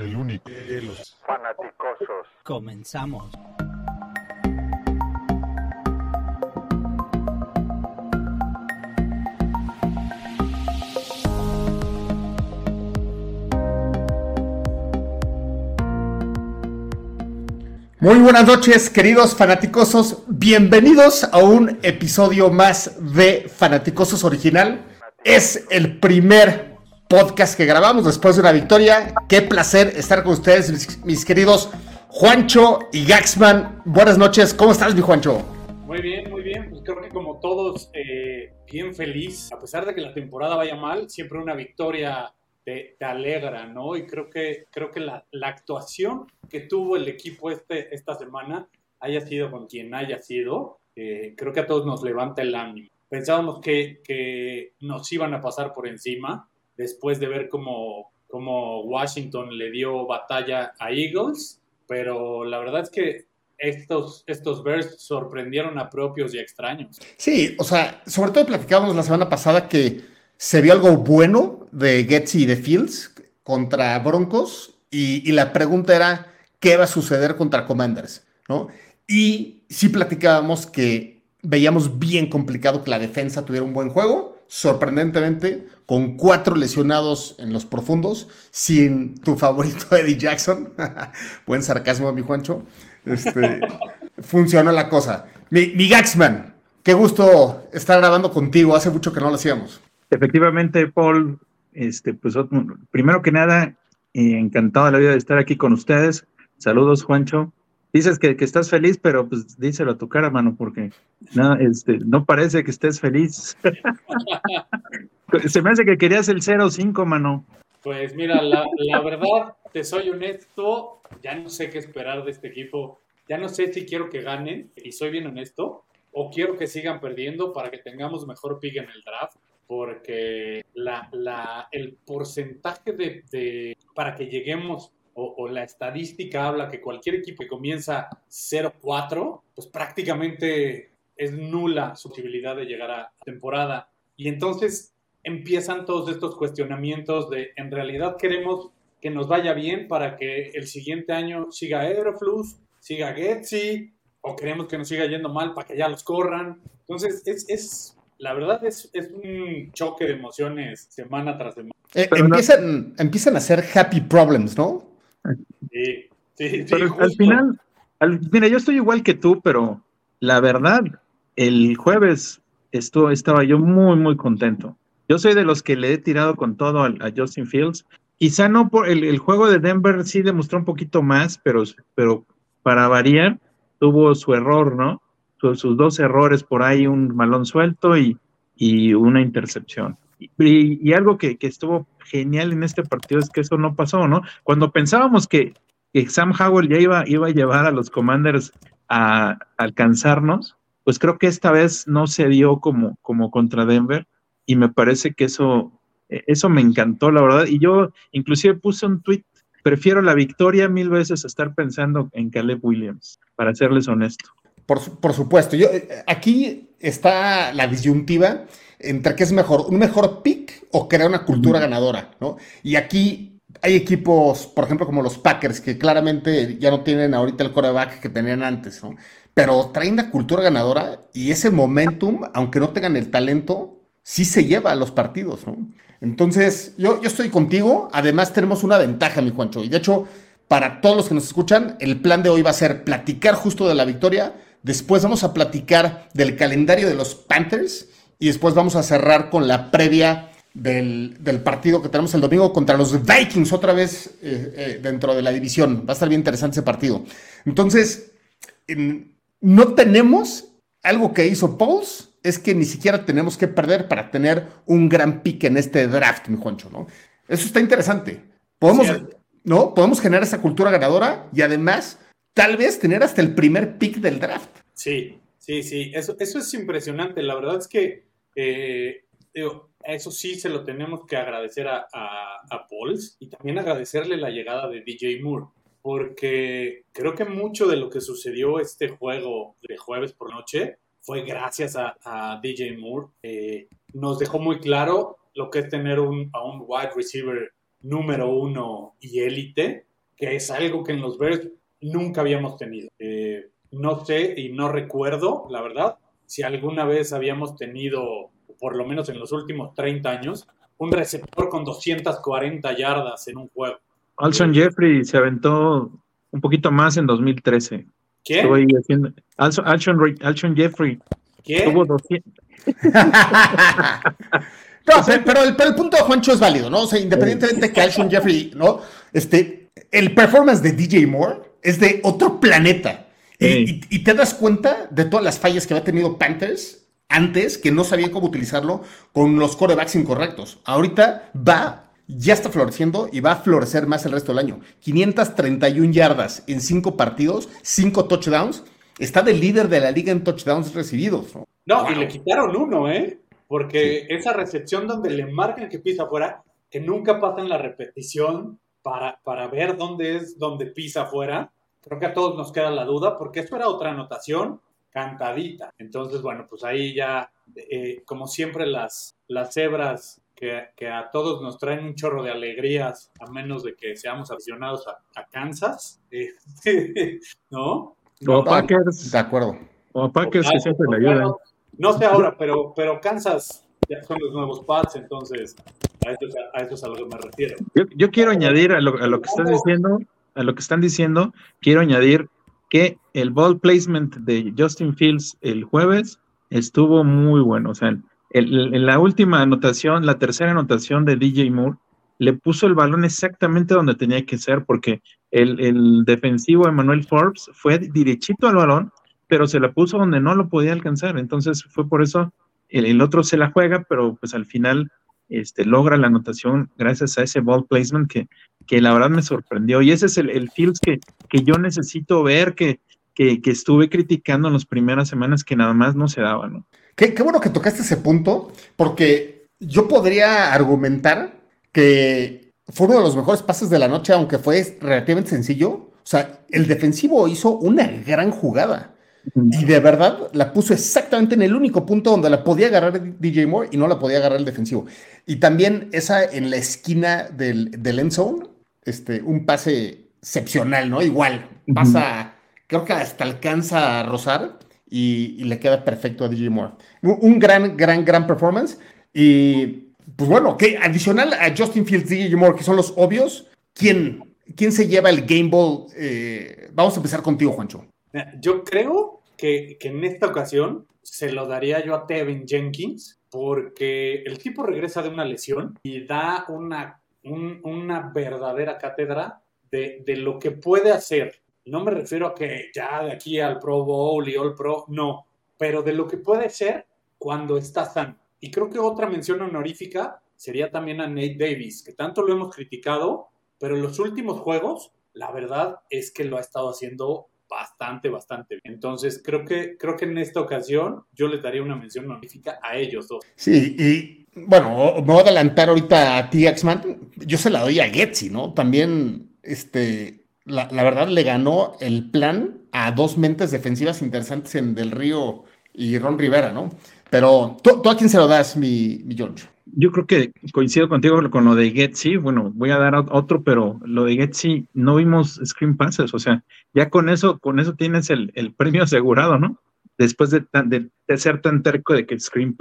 el único de los fanaticosos. Comenzamos. Muy buenas noches, queridos fanaticosos. Bienvenidos a un episodio más de Fanaticosos Original. Es el primer podcast que grabamos después de una victoria. Qué placer estar con ustedes, mis, queridos Juancho y Gaxman. Buenas noches, ¿cómo estás, mi Juancho? Muy bien, muy bien. Pues creo que como todos, eh, bien feliz. A pesar de que la temporada vaya mal, siempre una victoria te, alegra, ¿no? Y creo que, creo que la, actuación que tuvo el equipo este, esta semana, haya sido con quien haya sido, eh, creo que a todos nos levanta el ánimo. Pensábamos que nos iban a pasar por encima después de ver cómo, cómo Washington le dio batalla a Eagles, pero la verdad es que estos, estos Bears sorprendieron a propios y extraños. Sí, o sea, sobre todo platicábamos la semana pasada que se vio algo bueno de Getzi y de Fields contra Broncos y, y la pregunta era, ¿qué va a suceder contra Commanders? ¿no? Y sí platicábamos que veíamos bien complicado que la defensa tuviera un buen juego, sorprendentemente, con cuatro lesionados en los profundos, sin tu favorito Eddie Jackson. buen sarcasmo, mi Juancho. Este, funcionó la cosa. Mi, mi Gaxman, qué gusto estar grabando contigo. Hace mucho que no lo hacíamos. Efectivamente, Paul, este, pues primero que nada, encantado de la vida de estar aquí con ustedes. Saludos, Juancho. Dices que, que, estás feliz, pero pues díselo a tu cara, mano, porque no, este, no parece que estés feliz. Se me hace que querías el 0-5, mano. Pues mira, la, la, verdad, te soy honesto, ya no sé qué esperar de este equipo. Ya no sé si quiero que ganen, y soy bien honesto, o quiero que sigan perdiendo para que tengamos mejor pick en el draft, porque la, la, el porcentaje de, de, para que lleguemos o, o, la estadística habla que cualquier equipo que comienza 0-4, pues prácticamente es nula su posibilidad de llegar a temporada. Y entonces empiezan todos estos cuestionamientos de, en realidad queremos que nos vaya bien para que el siguiente año siga Aeroflux, siga Getsi, o queremos que nos siga yendo mal para que ya los corran. Entonces, es, es la verdad es, es un choque de emociones semana tras semana. Eh, empiezan, no... empiezan a ser happy problems, ¿no? Sí, sí, sí pero al final, al, mira, yo estoy igual que tú, pero la verdad, el jueves estuvo, estaba yo muy, muy contento. Yo soy de los que le he tirado con todo a, a Justin Fields. Quizá no por el, el, juego de Denver sí demostró un poquito más, pero, pero para variar, tuvo su error, ¿no? Sus, sus dos errores por ahí, un malón suelto y, y una intercepción. Y, algo que, que, estuvo genial en este partido es que eso no pasó, ¿no? Cuando pensábamos que, que Sam Howell ya iba, iba a llevar a los Commanders a, alcanzarnos, pues creo que esta vez no se dio como, como contra Denver y me parece que eso, eso me encantó, la verdad. Y yo inclusive puse un tweet, prefiero la victoria mil veces a estar pensando en Caleb Williams, para serles honesto. Por, por supuesto, yo, aquí está la disyuntiva entre qué es mejor, un mejor pick o crear una cultura ganadora, ¿no? Y aquí hay equipos, por ejemplo, como los Packers, que claramente ya no tienen ahorita el coreback que tenían antes, ¿no? Pero traen la cultura ganadora y ese momentum, aunque no tengan el talento, sí se lleva a los partidos, ¿no? Entonces, yo, yo estoy contigo. Además, tenemos una ventaja, mi Juancho. Y de hecho, para todos los que nos escuchan, el plan de hoy va a ser platicar justo de la victoria. Después vamos a platicar del calendario de los Panthers. Y después vamos a cerrar con la previa del, del partido que tenemos el domingo contra los Vikings, otra vez eh, eh, dentro de la división. Va a estar bien interesante ese partido. Entonces, en, no tenemos algo que hizo Pauls es que ni siquiera tenemos que perder para tener un gran pick en este draft, mi Juancho, ¿no? Eso está interesante. Podemos. ¿no? Podemos generar esa cultura ganadora y además, tal vez tener hasta el primer pick del draft. Sí, sí, sí. Eso, eso es impresionante. La verdad es que eh, eso sí se lo tenemos que agradecer a, a, Pauls y también agradecerle la llegada de DJ Moore porque creo que mucho de lo que sucedió este juego de jueves por noche fue gracias a, a DJ Moore. Eh, nos dejó muy claro lo que es tener un, a un wide receiver número uno y élite. que es algo que en los Bears nunca habíamos tenido. Eh, no sé y no recuerdo, la verdad, si alguna vez habíamos tenido, por lo menos en los últimos 30 años, un receptor con 240 yardas en un juego. Alson Jeffrey se aventó un poquito más en 2013. ¿Qué? Haciendo... Alson, Alson, Jeffrey. ¿Qué? Tuvo 200... no, pero el, pero el, punto de Juancho es válido, ¿no? O sea, independientemente de que Alshon Jeffrey, ¿no? Este, el performance de DJ Moore es de otro planeta. Y, y, te das cuenta de todas las fallas que había tenido Panthers antes, que no sabían cómo utilizarlo con los corebacks incorrectos. Ahorita va, ya está floreciendo y va a florecer más el resto del año. 531 yardas en 5 partidos, 5 touchdowns. Está de líder de la liga en touchdowns recibidos. No, no y le quitaron uno, ¿eh? Porque esa recepción donde le marcan que pisa afuera, que nunca pasan la repetición para, para ver dónde es donde pisa afuera, creo que a todos nos queda la duda, porque esto era otra anotación cantadita. Entonces, bueno, pues ahí ya, eh, como siempre, las, las cebras que, que, a todos nos traen un chorro de alegrías, a menos de que seamos aficionados a, Kansas, eh, ¿no? O Packers. De acuerdo. O Packers que siempre le ayudan. No sé ahora, pero, pero Kansas ya son los nuevos Pats, entonces a eso, a eso es a lo que me refiero. Yo, quiero añadir a lo, a lo que estás diciendo, a lo que están diciendo, quiero añadir que el ball placement de Justin Fields el jueves estuvo muy bueno. O sea, en la última anotación, la tercera anotación de DJ Moore, le puso el balón exactamente donde tenía que ser, porque el, el defensivo Emmanuel Forbes fue derechito al balón pero se la puso donde no lo podía alcanzar. Entonces fue por eso el, otro se la juega, pero pues al final este, logra la anotación gracias a ese ball placement que, que la verdad me sorprendió. Y ese es el, el Fields que, que yo necesito ver, que, que, que, estuve criticando en las primeras semanas que nada más no se daba, ¿no? Qué, qué bueno que tocaste ese punto, porque yo podría argumentar que fue uno de los mejores pases de la noche, aunque fue relativamente sencillo. O sea, el defensivo hizo una gran jugada. Y de verdad la puso exactamente en el único punto donde la podía agarrar DJ Moore y no la podía agarrar el defensivo. Y también esa en la esquina del, del end zone, este, un pase excepcional, ¿no? Igual, pasa, creo que hasta alcanza a rozar y, le queda perfecto a DJ Moore. Un, gran, gran, gran performance. Y pues bueno, que adicional a Justin Fields, DJ Moore, que son los obvios, ¿quién, quién se lleva el Game Ball? Eh, vamos a empezar contigo, Juancho. Yo creo que, en esta ocasión se lo daría yo a Tevin Jenkins porque el tipo regresa de una lesión y da una, una verdadera cátedra de, lo que puede hacer. No me refiero a que ya de aquí al Pro Bowl y All Pro, no, pero de lo que puede ser cuando está sano. Y creo que otra mención honorífica sería también a Nate Davis, que tanto lo hemos criticado, pero en los últimos juegos, la verdad es que lo ha estado haciendo bastante, bastante bien. Entonces, creo que, creo que en esta ocasión yo les daría una mención honorífica a ellos dos. Sí, y bueno, me voy a adelantar ahorita a ti, Axman. Yo se la doy a Getsi, ¿no? También, este, la, verdad, le ganó el plan a dos mentes defensivas interesantes en Del Río y Ron Rivera, ¿no? Pero, ¿tú, a quién se lo das, mi, mi George? Yo creo que coincido contigo con lo de Getsy. Bueno, voy a dar otro, pero lo de Getsy no vimos screen passes. O sea, ya con eso, con eso tienes el, premio asegurado, ¿no? Después de, de, ser tan terco de que screen,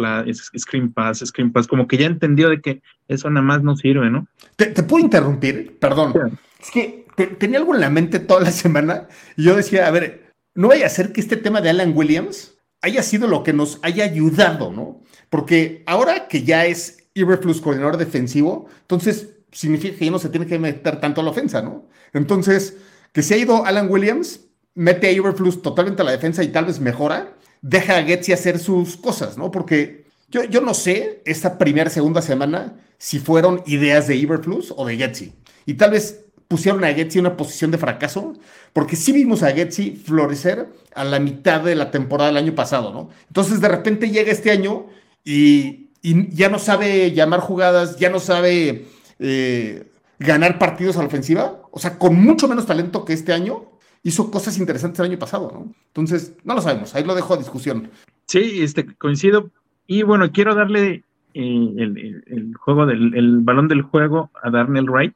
screen pass, screen pass, como que ya entendió de que eso nada más no sirve, ¿no? ¿Te, puedo interrumpir? Perdón. Es que tenía algo en la mente toda la semana y yo decía, a ver, no vaya a ser que este tema de Alan Williams haya sido lo que nos haya ayudado, ¿no? Porque ahora que ya es Iberflux coordinador defensivo, entonces significa que ya no se tiene que meter tanto a la ofensa, ¿no? Entonces, que se ha ido Alan Williams, mete a Iberflux totalmente a la defensa y tal vez mejora, deja a Getsi hacer sus cosas, ¿no? Porque yo, yo no sé esta primera, segunda semana si fueron ideas de Iberflux o de Getsi. Y tal vez pusieron a Getsi en una posición de fracaso, porque sí vimos a Getsi florecer a la mitad de la temporada del año pasado, ¿no? Entonces de repente llega este año y y ya no sabe llamar jugadas, ya no sabe eh, ganar partidos a la ofensiva. O sea, con mucho menos talento que este año, hizo cosas interesantes el año pasado, ¿no? Entonces, no lo sabemos, ahí lo dejo a discusión. Sí, este, coincido. Y bueno, quiero darle eh, el, juego del el balón del juego a Darnell Wright.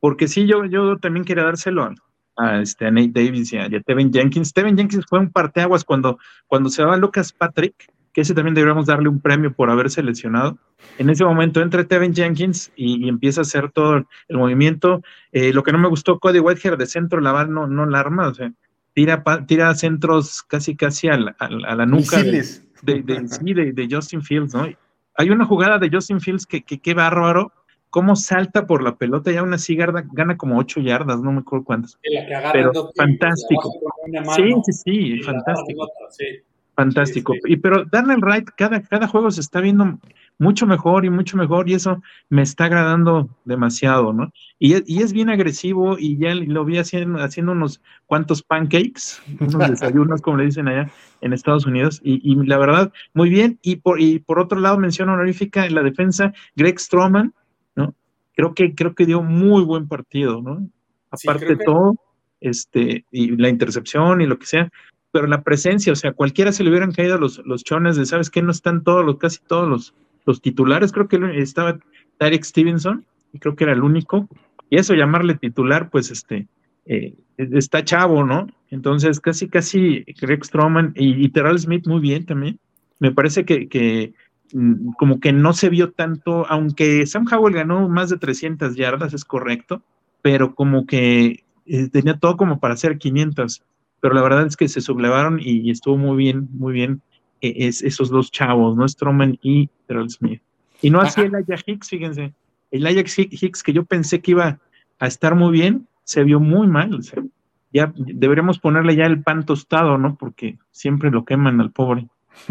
porque sí, yo, yo también quería dárselo a, este, a Nate Davis y a, Tevin Jenkins. Tevin Jenkins fue un parteaguas cuando, cuando se va Lucas Patrick, que ese también deberíamos darle un premio por haber seleccionado. En ese momento entra Tevin Jenkins y, empieza a hacer todo el movimiento. Eh, lo que no me gustó, Cody Whitehair de centro, la no, no la arma, o sea, tira, tira centros casi casi a la, a la nuca de, de, de, Justin Fields, ¿no? Hay una jugada de Justin Fields que, que, que bárbaro, cómo salta por la pelota y aún así gana, como ocho yardas, no me acuerdo cuántas. pero fantástico. sí, sí, sí, fantástico. Fantástico. Y pero Darnell Wright, cada, cada juego se está viendo mucho mejor y mucho mejor y eso me está agradando demasiado, ¿no? Y, y es bien agresivo y ya lo vi haciendo, haciendo unos cuantos pancakes, unos desayunos, como le dicen allá en Estados Unidos, y, y, la verdad, muy bien. Y por, y por otro lado, mención honorífica en la defensa, Greg Stroman, ¿no? Creo que, creo que dio muy buen partido, ¿no? Aparte de todo, este, y la intercepción y lo que sea, pero la presencia, o sea, cualquiera se le hubieran caído los, los chones de, ¿sabes qué? No están todos los, casi todos los, los titulares, creo que estaba Tarek Stevenson, y creo que era el único, y eso llamarle titular, pues este, eh, está chavo, ¿no? Entonces, casi, casi Greg Stroman y, y Terrell Smith muy bien también. Me parece que, que mm, como que no se vio tanto, aunque Sam Howell ganó más de 300 yardas, es correcto, pero como que eh, tenía todo como para hacer 500 pero la verdad es que se sublevaron y, estuvo muy bien, muy bien eh, es, esos dos chavos, ¿no? Stroman y Terrell Smith. Y no así el Aya Hicks, fíjense. El Ajax Hicks que yo pensé que iba a estar muy bien, se vio muy mal. ya deberíamos ponerle ya el pan tostado, ¿no? Porque siempre lo queman al pobre.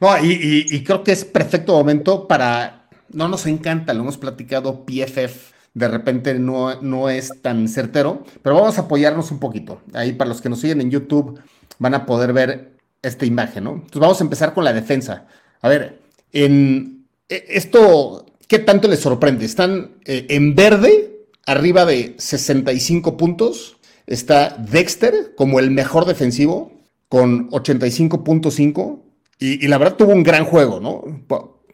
no, y, y creo que es perfecto momento para. No nos encanta, lo hemos platicado PFF de repente no, no es tan certero, pero vamos a apoyarnos un poquito. Ahí para los que nos siguen en YouTube van a poder ver esta imagen, ¿no? Entonces vamos a empezar con la defensa. A ver, en e, esto, ¿qué tanto les sorprende? Están eh, en verde, arriba de 65 puntos. Está Dexter como el mejor defensivo con 85.5 y, y, la verdad tuvo un gran juego, ¿no?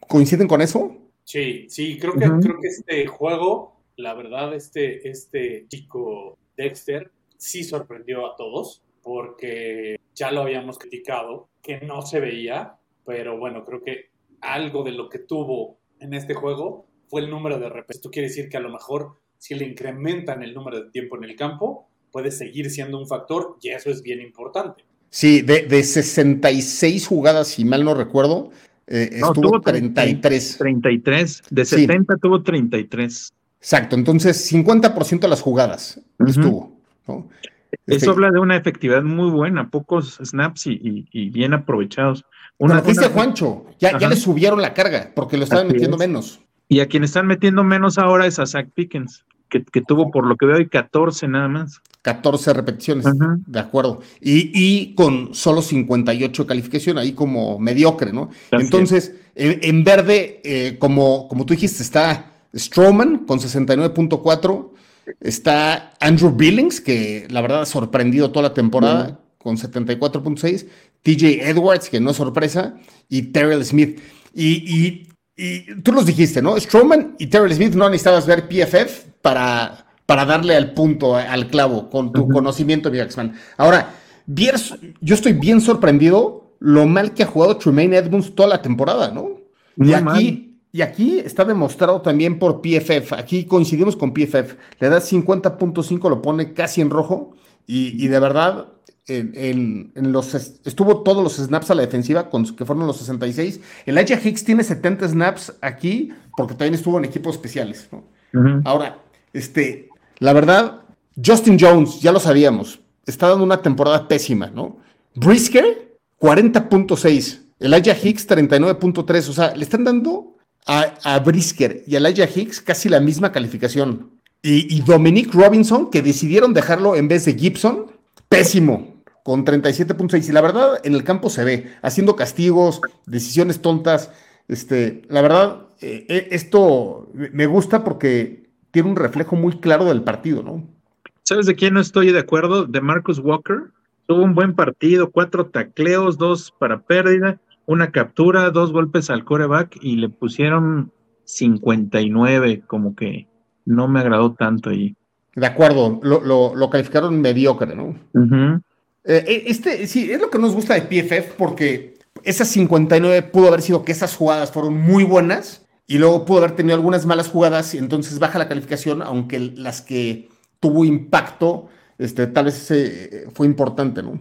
¿Coinciden con eso? Sí, sí, creo que, creo que este juego la verdad, este, este chico Dexter sí sorprendió a todos porque ya lo habíamos criticado, que no se veía, pero bueno, creo que algo de lo que tuvo en este juego fue el número de repeticiones. Esto quiere decir que a lo mejor si le incrementan el número de tiempo en el campo, puede seguir siendo un factor y eso es bien importante. Sí, de, de 66 jugadas, si mal no recuerdo, eh, estuvo 33. 33, de 70 tuvo 33. Exacto, entonces 50% de las jugadas estuvo. Eso este habla de una efectividad muy buena, pocos snaps y, bien aprovechados. Una, dice Juancho, ya, le subieron la carga porque lo estaban metiendo menos. Y a quien están metiendo menos ahora es a Zach Pickens, que, tuvo por lo que veo hoy 14 nada más. 14 repeticiones, de acuerdo. Y, con solo 58 de calificación, ahí como mediocre, ¿no? Entonces, en, verde, eh, como, como tú dijiste, está Strowman con 69.4. Está Andrew Billings, que la verdad ha sorprendido toda la temporada, con 74.6. TJ Edwards, que no es sorpresa. Y Terrell Smith. Y, tú los dijiste, ¿no? Strowman y Terrell Smith no necesitabas ver PFF para, para darle al punto, al clavo, con tu conocimiento, Jackson. Ahora, yo estoy bien sorprendido lo mal que ha jugado Tremaine Edmonds toda la temporada, ¿no? y aquí, y aquí está demostrado también por PFF. Aquí coincidimos con PFF. Le da 50.5, lo pone casi en rojo. Y, de verdad, en, los, estuvo todos los snaps a la defensiva, con, que fueron los 66. El Elijah Hicks tiene 70 snaps aquí, porque también estuvo en equipos especiales. Ahora, este, la verdad, Justin Jones, ya lo sabíamos, está dando una temporada pésima, ¿no? Brisker, 40.6. Elijah Hicks, 39.3. O sea, le están dando a, Brisker y a Elijah Hicks casi la misma calificación. Y, Dominic Robinson, que decidieron dejarlo en vez de Gibson, pésimo, con 37.6. Y la verdad, en el campo se ve, haciendo castigos, decisiones tontas. Este, la verdad, eh, eh, esto me gusta porque tiene un reflejo muy claro del partido, ¿no? ¿Sabes de quién no estoy de acuerdo? De Marcus Walker. Tuvo un buen partido, cuatro tacleos, dos para pérdida una captura, dos golpes al coreback y le pusieron 59, como que no me agradó tanto ahí. De acuerdo, lo, lo, calificaron mediocre, ¿no? Eh, este, sí, es lo que nos gusta de PFF porque esas 59 pudo haber sido que esas jugadas fueron muy buenas y luego pudo haber tenido algunas malas jugadas y entonces baja la calificación, aunque las que tuvo impacto, este, tal vez ese fue importante, ¿no?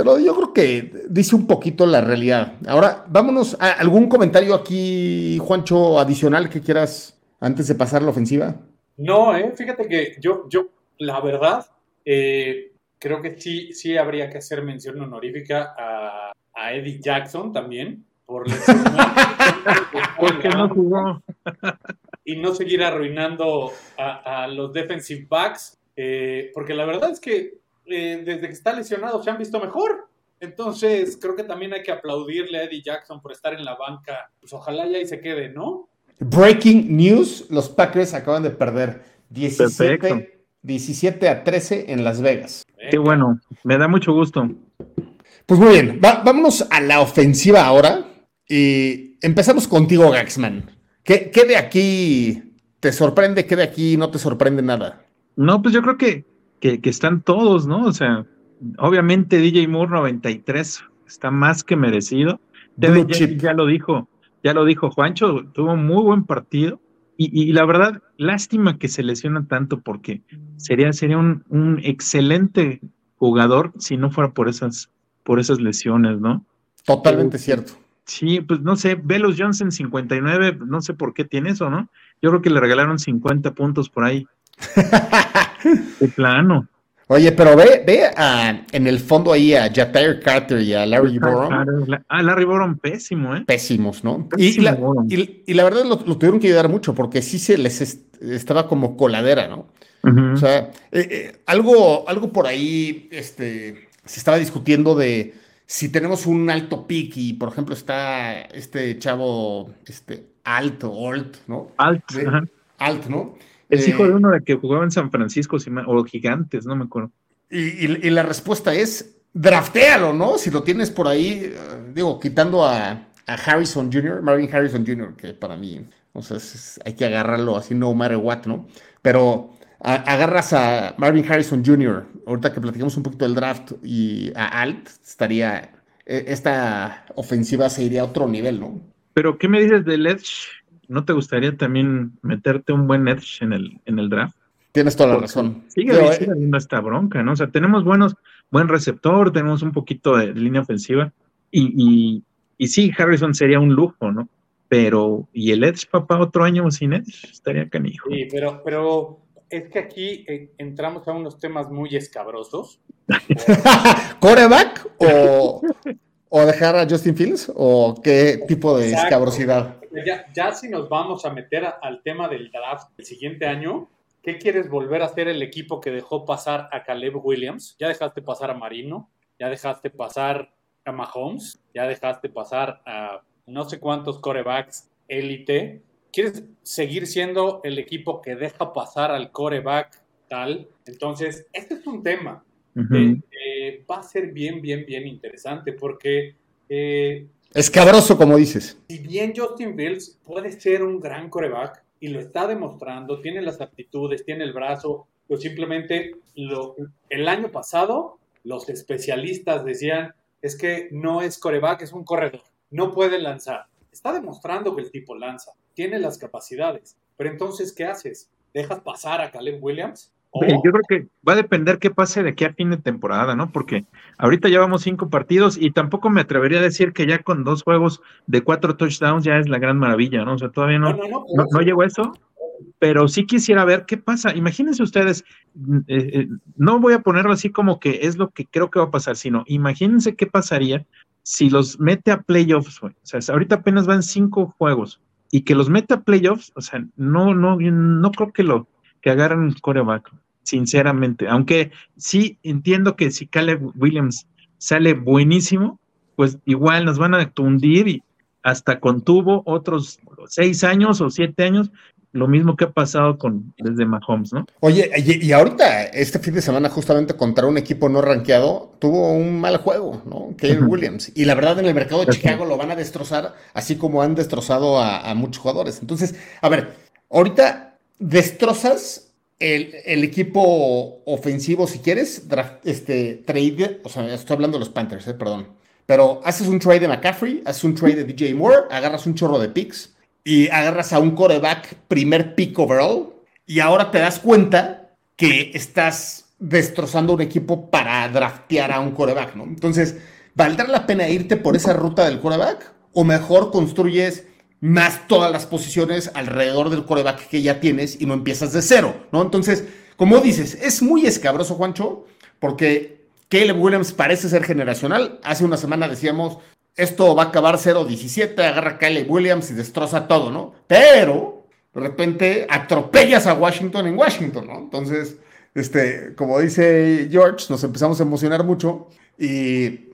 Pero yo creo que dice un poquito la realidad. Ahora, vámonos a algún comentario aquí, Juancho, adicional que quieras antes de pasar a la ofensiva. No, eh, fíjate que yo, yo, la verdad, eh, creo que sí, sí habría que hacer mención honorífica a, Eddie Jackson también, por Porque no jugó. y no seguir arruinando a, los defensive backs, eh, porque la verdad es que eh, desde que está lesionado se han visto mejor. Entonces, creo que también hay que aplaudirle a Eddie Jackson por estar en la banca. Pues ojalá ya y se quede, ¿no? Breaking news, los Packers acaban de perder 17, 17 a 13 en Las Vegas. Qué bueno, me da mucho gusto. Pues muy bien, vámonos a la ofensiva ahora. Y empezamos contigo, Gaxman. ¿Qué, de aquí te sorprende? ¿Qué de aquí no te sorprende nada? No, pues yo creo que, que, están todos, ¿no? O sea, obviamente DJ Moore 93 está más que merecido. Debe, ya, lo dijo, ya lo dijo Juancho, tuvo un muy buen partido. Y, la verdad, lástima que se lesiona tanto porque sería, sería un, un, excelente jugador si no fuera por esas, por esas lesiones, ¿no? Totalmente cierto. Sí, pues no sé, Velos Johnson 59, no sé por qué tiene eso, ¿no? Yo creo que le regalaron 50 puntos por ahí. de plano. Oye, pero ve, ve en el fondo ahí a Jatair Carter y a Larry Borom. Ah, Larry Borom pésimo, ¿eh? Pésimos, ¿no? y, la, verdad lo, tuvieron que ayudar mucho porque sí se les estaba como coladera, ¿no? O sea, eh, eh, algo, algo por ahí este, se estaba discutiendo de si tenemos un alto pick y, por ejemplo, está este chavo, este, alto, alt, ¿no? Alt, alt, ¿no? Es hijo de eh, uno de que jugaba en San Francisco, o Gigantes, no me acuerdo. Y, la respuesta es, draftéalo, ¿no? Si lo tienes por ahí, eh, digo, quitando a, Harrison Jr., Marvin Harrison Jr., que para mí, o sea, hay que agarrarlo así, no matter what, ¿no? Pero agarras a Marvin Harrison Jr., ahorita que platicamos un poquito del draft, y a Alt, estaría, e, esta ofensiva se iría a otro nivel, ¿no? Pero, ¿qué me dices del Edge? ¿No te gustaría también meterte un buen Edge en el, en el draft? Tienes toda la razón. Sigue, habiendo esta bronca, ¿no? O sea, tenemos buenos, buen receptor, tenemos un poquito de línea ofensiva, y, y, y sí, Harrison sería un lujo, ¿no? Pero, ¿y el Edge, papá, otro año sin Edge? Estaría canijo. Sí, pero, pero es que aquí eh, entramos a unos temas muy escabrosos. ¿Coreback o, dejar a Justin Fields? ¿O qué tipo de escabrosidad? Ya, si nos vamos a meter al tema del draft el siguiente año, ¿qué quieres volver a hacer el equipo que dejó pasar a Caleb Williams? Ya dejaste pasar a Marino, ya dejaste pasar a Mahomes, ya dejaste pasar a no sé cuántos corebacks élite quieres seguir siendo el equipo que deja pasar al coreback tal. Entonces, este es un tema que va a ser bien, bien, bien interesante porque... Eh, Escabroso, como dices. Si bien Justin Fields puede ser un gran coreback y lo está demostrando, tiene las aptitudes, tiene el brazo, pues simplemente lo, el año pasado los especialistas decían es que no es coreback, es un corredor, no puede lanzar. Está demostrando que el tipo lanza tiene las capacidades. Pero entonces, ¿qué haces? ¿Dejas pasar a Caleb Williams? Yo creo que va a depender qué pase de aquí a fin de temporada, ¿no? Porque ahorita llevamos cinco partidos y tampoco me atrevería a decir que ya con dos juegos de cuatro touchdowns ya es la gran maravilla, ¿no? O sea, todavía no, no, no, llegó a eso, pero sí quisiera ver qué pasa. Imagínense ustedes, eh, eh, no voy a ponerlo así como que es lo que creo que va a pasar, sino imagínense qué pasaría si los mete a playoffs, O sea, ahorita apenas van cinco juegos y que los meta playoffs, o sea, no, no, no creo que lo que agarren coreback, sinceramente. Aunque sí entiendo que si Caleb Williams sale buenísimo, pues igual nos van a tundir y hasta contuvo otros seis años o siete años lo mismo que ha pasado con desde Mahomes, ¿no? Oye, y, ahorita, este fin de semana, justamente contra un equipo no rankeado, tuvo un mal juego, ¿no? Caleb Williams. Y la verdad, en el mercado de Chicago lo van a destrozar, así como han destrozado a, muchos jugadores. Entonces, a ver, ahorita destrozas el, equipo ofensivo si quieres, este, trade, o sea, estoy hablando de los Panthers, eh, perdón, pero haces un trade de McCaffrey, haces un trade de DJ Moore, agarras un chorro de picks y agarras a un coreback primer pick overall y ahora te das cuenta que estás destrozando un equipo para draftear a un coreback, ¿no? Entonces, ¿valdrá la pena irte por esa ruta del coreback? ¿O mejor construyes más todas las posiciones alrededor del coreback que ya tienes y no empiezas de cero, ¿no? Entonces, como dices, es muy escabroso, Juancho, porque Caleb Williams parece ser generacional. Hace una semana decíamos, esto va a acabar 0-17, agarra a Caleb Williams y destroza todo, ¿no? Pero, de repente, atropellas a Washington en Washington, ¿no? Entonces, este, como dice George, nos empezamos a emocionar mucho y,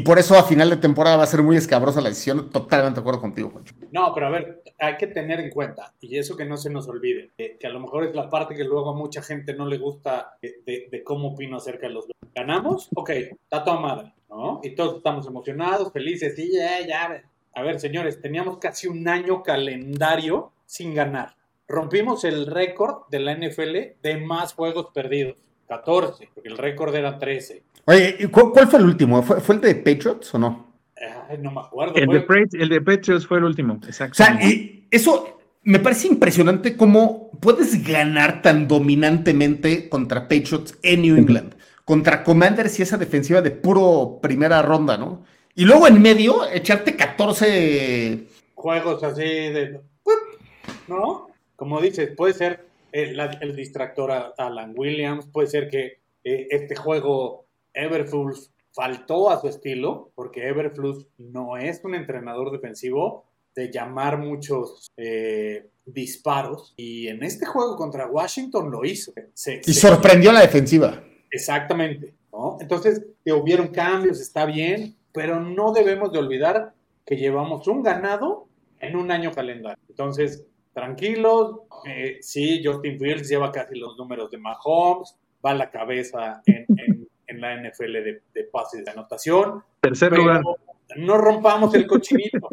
por eso a final de temporada va a ser muy escabrosa la decisión. Totalmente de acuerdo contigo, Juancho. No, pero a ver, hay que tener en cuenta, y eso que no se nos olvide, que, a lo mejor es la parte que luego a mucha gente no le gusta de, cómo opino acerca de los... ¿Ganamos? Ok, está toda madre, ¿no? Y todos estamos emocionados, felices, y ya, ya. A ver, señores, teníamos casi un año calendario sin ganar rompimos el récord de la NFL de más juegos perdidos. 14, porque el récord era 13. Oye, ¿cuál, fue el último? ¿Fue, el de Patriots o no? no me acuerdo. El de, Patriots fue el último, exacto. O sea, y eso me parece impresionante cómo puedes ganar tan dominantemente contra Patriots en New England, contra Commanders y esa defensiva de puro primera ronda, ¿no? Y luego en medio echarte 14 juegos así de... ¿No? como dices, puede ser el, distractor a Alan Williams, puede ser que eh, este juego Everflux faltó a su estilo, porque Everflux no es un entrenador defensivo de llamar muchos eh, disparos, y en este juego contra Washington lo hizo. y sorprendió a la defensiva. Exactamente. Entonces, hubieron cambios, está bien, pero no debemos de olvidar que llevamos un ganado en un año calendario. Entonces, tranquilos. Eh, sí, Justin Fields lleva casi los números de Mahomes, va a la cabeza en, la NFL de, pases de anotación. Tercer lugar. No rompamos el cochinito.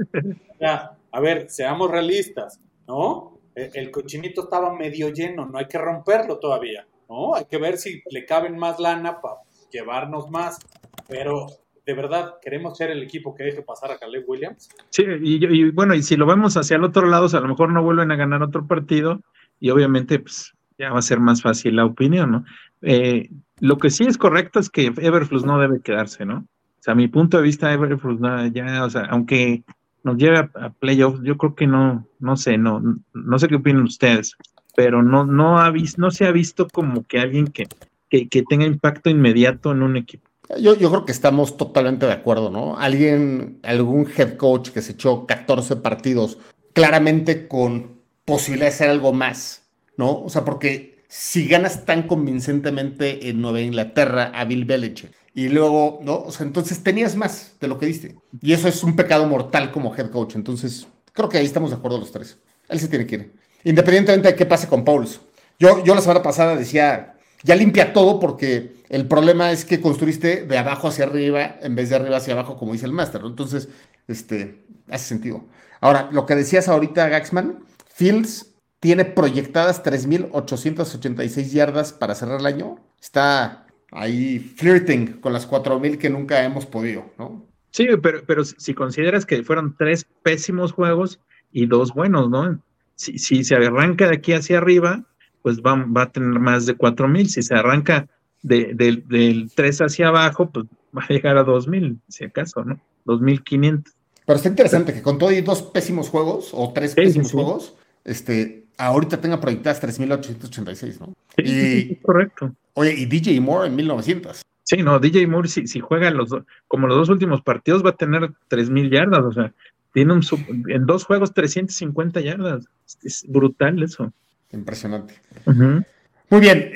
a ver, seamos realistas, ¿no? El, el cochinito estaba medio lleno, no hay que romperlo todavía, ¿no? Hay que ver si le caben más lana para llevarnos más, pero ¿de verdad queremos ser el equipo que deje pasar a Caleb Williams? Sí, y, bueno, y si lo vemos hacia el otro lado, a lo mejor no vuelven a ganar otro partido y obviamente pues va a ser más fácil la opinión, ¿no? Eh, lo que sí es correcto es que Everflux no debe quedarse, ¿no? O sea, a mi punto de vista, Everflux ya, o sea, aunque nos lleve a, playoffs, yo creo que no, no sé, no, no sé qué opinan ustedes, pero no, no, ha no se ha visto como que alguien que, que tenga impacto inmediato en un equipo. Yo, creo que estamos totalmente de acuerdo, ¿no? Alguien, algún head coach que se echó 14 partidos, claramente con posibilidad de hacer algo más, ¿no? O sea, porque si ganas tan convincentemente en Nueva Inglaterra a Bill Belichick y luego, ¿no? O sea, entonces tenías más de lo que diste. Y eso es un pecado mortal como head coach. Entonces, creo que ahí estamos de acuerdo los tres. Él se tiene que ir. Independientemente de qué pase con Pauls. Yo, yo la semana pasada decía, ya limpia todo porque el problema es que construiste de abajo hacia arriba en vez de arriba hacia abajo, como dice el máster. Entonces, este, hace sentido. Ahora, lo que decías ahorita, Gaxman, Fields tiene proyectadas 3.886 yardas para cerrar el año. Está ahí flirting con las 4.000 que nunca hemos podido, ¿no? Sí, pero, pero si consideras que fueron tres pésimos juegos y dos buenos, ¿no? Si, si se arranca de aquí hacia arriba, pues va, va a tener más de 4.000. Si se arranca de, del 3 hacia abajo, pues va a llegar a 2.000, si acaso, ¿no? 2.500. Pero está interesante que con todo y dos pésimos juegos, o tres pésimos juegos, este, ahorita tenga proyectadas 3.886, ¿no? Sí, correcto. Oye, y DJ Moore en 1900. Sí, no, DJ Moore, si, si juega los como los dos últimos partidos, va a tener 3.000 yardas, o sea, tiene un en dos juegos 350 yardas. Es brutal eso. Impresionante. Muy bien,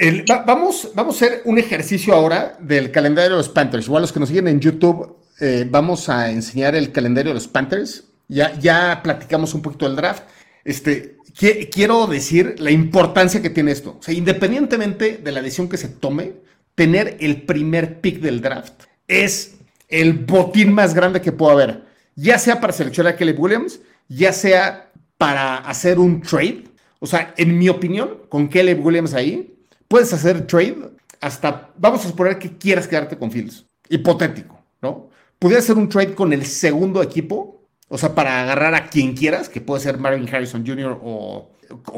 vamos, vamos a hacer un ejercicio ahora del calendario de los Panthers. Igual los que nos siguen en YouTube, eh, vamos a enseñar el calendario de los Panthers. Ya, ya platicamos un poquito del draft. Este, quiero decir la importancia que tiene esto. O sea, independientemente de la decisión que se tome, tener el primer pick del draft es el botín más grande que pueda haber. Ya sea para seleccionar a Kelly Williams, ya sea para hacer un trade O sea, en mi opinión, con Caleb Williams ahí, puedes hacer trade hasta, vamos a suponer que quieras quedarte con Fields. Hipotético, ¿no? Pudiera hacer un trade con el segundo equipo, o sea, para agarrar a quien quieras, que puede ser Marvin Harrison Jr. o,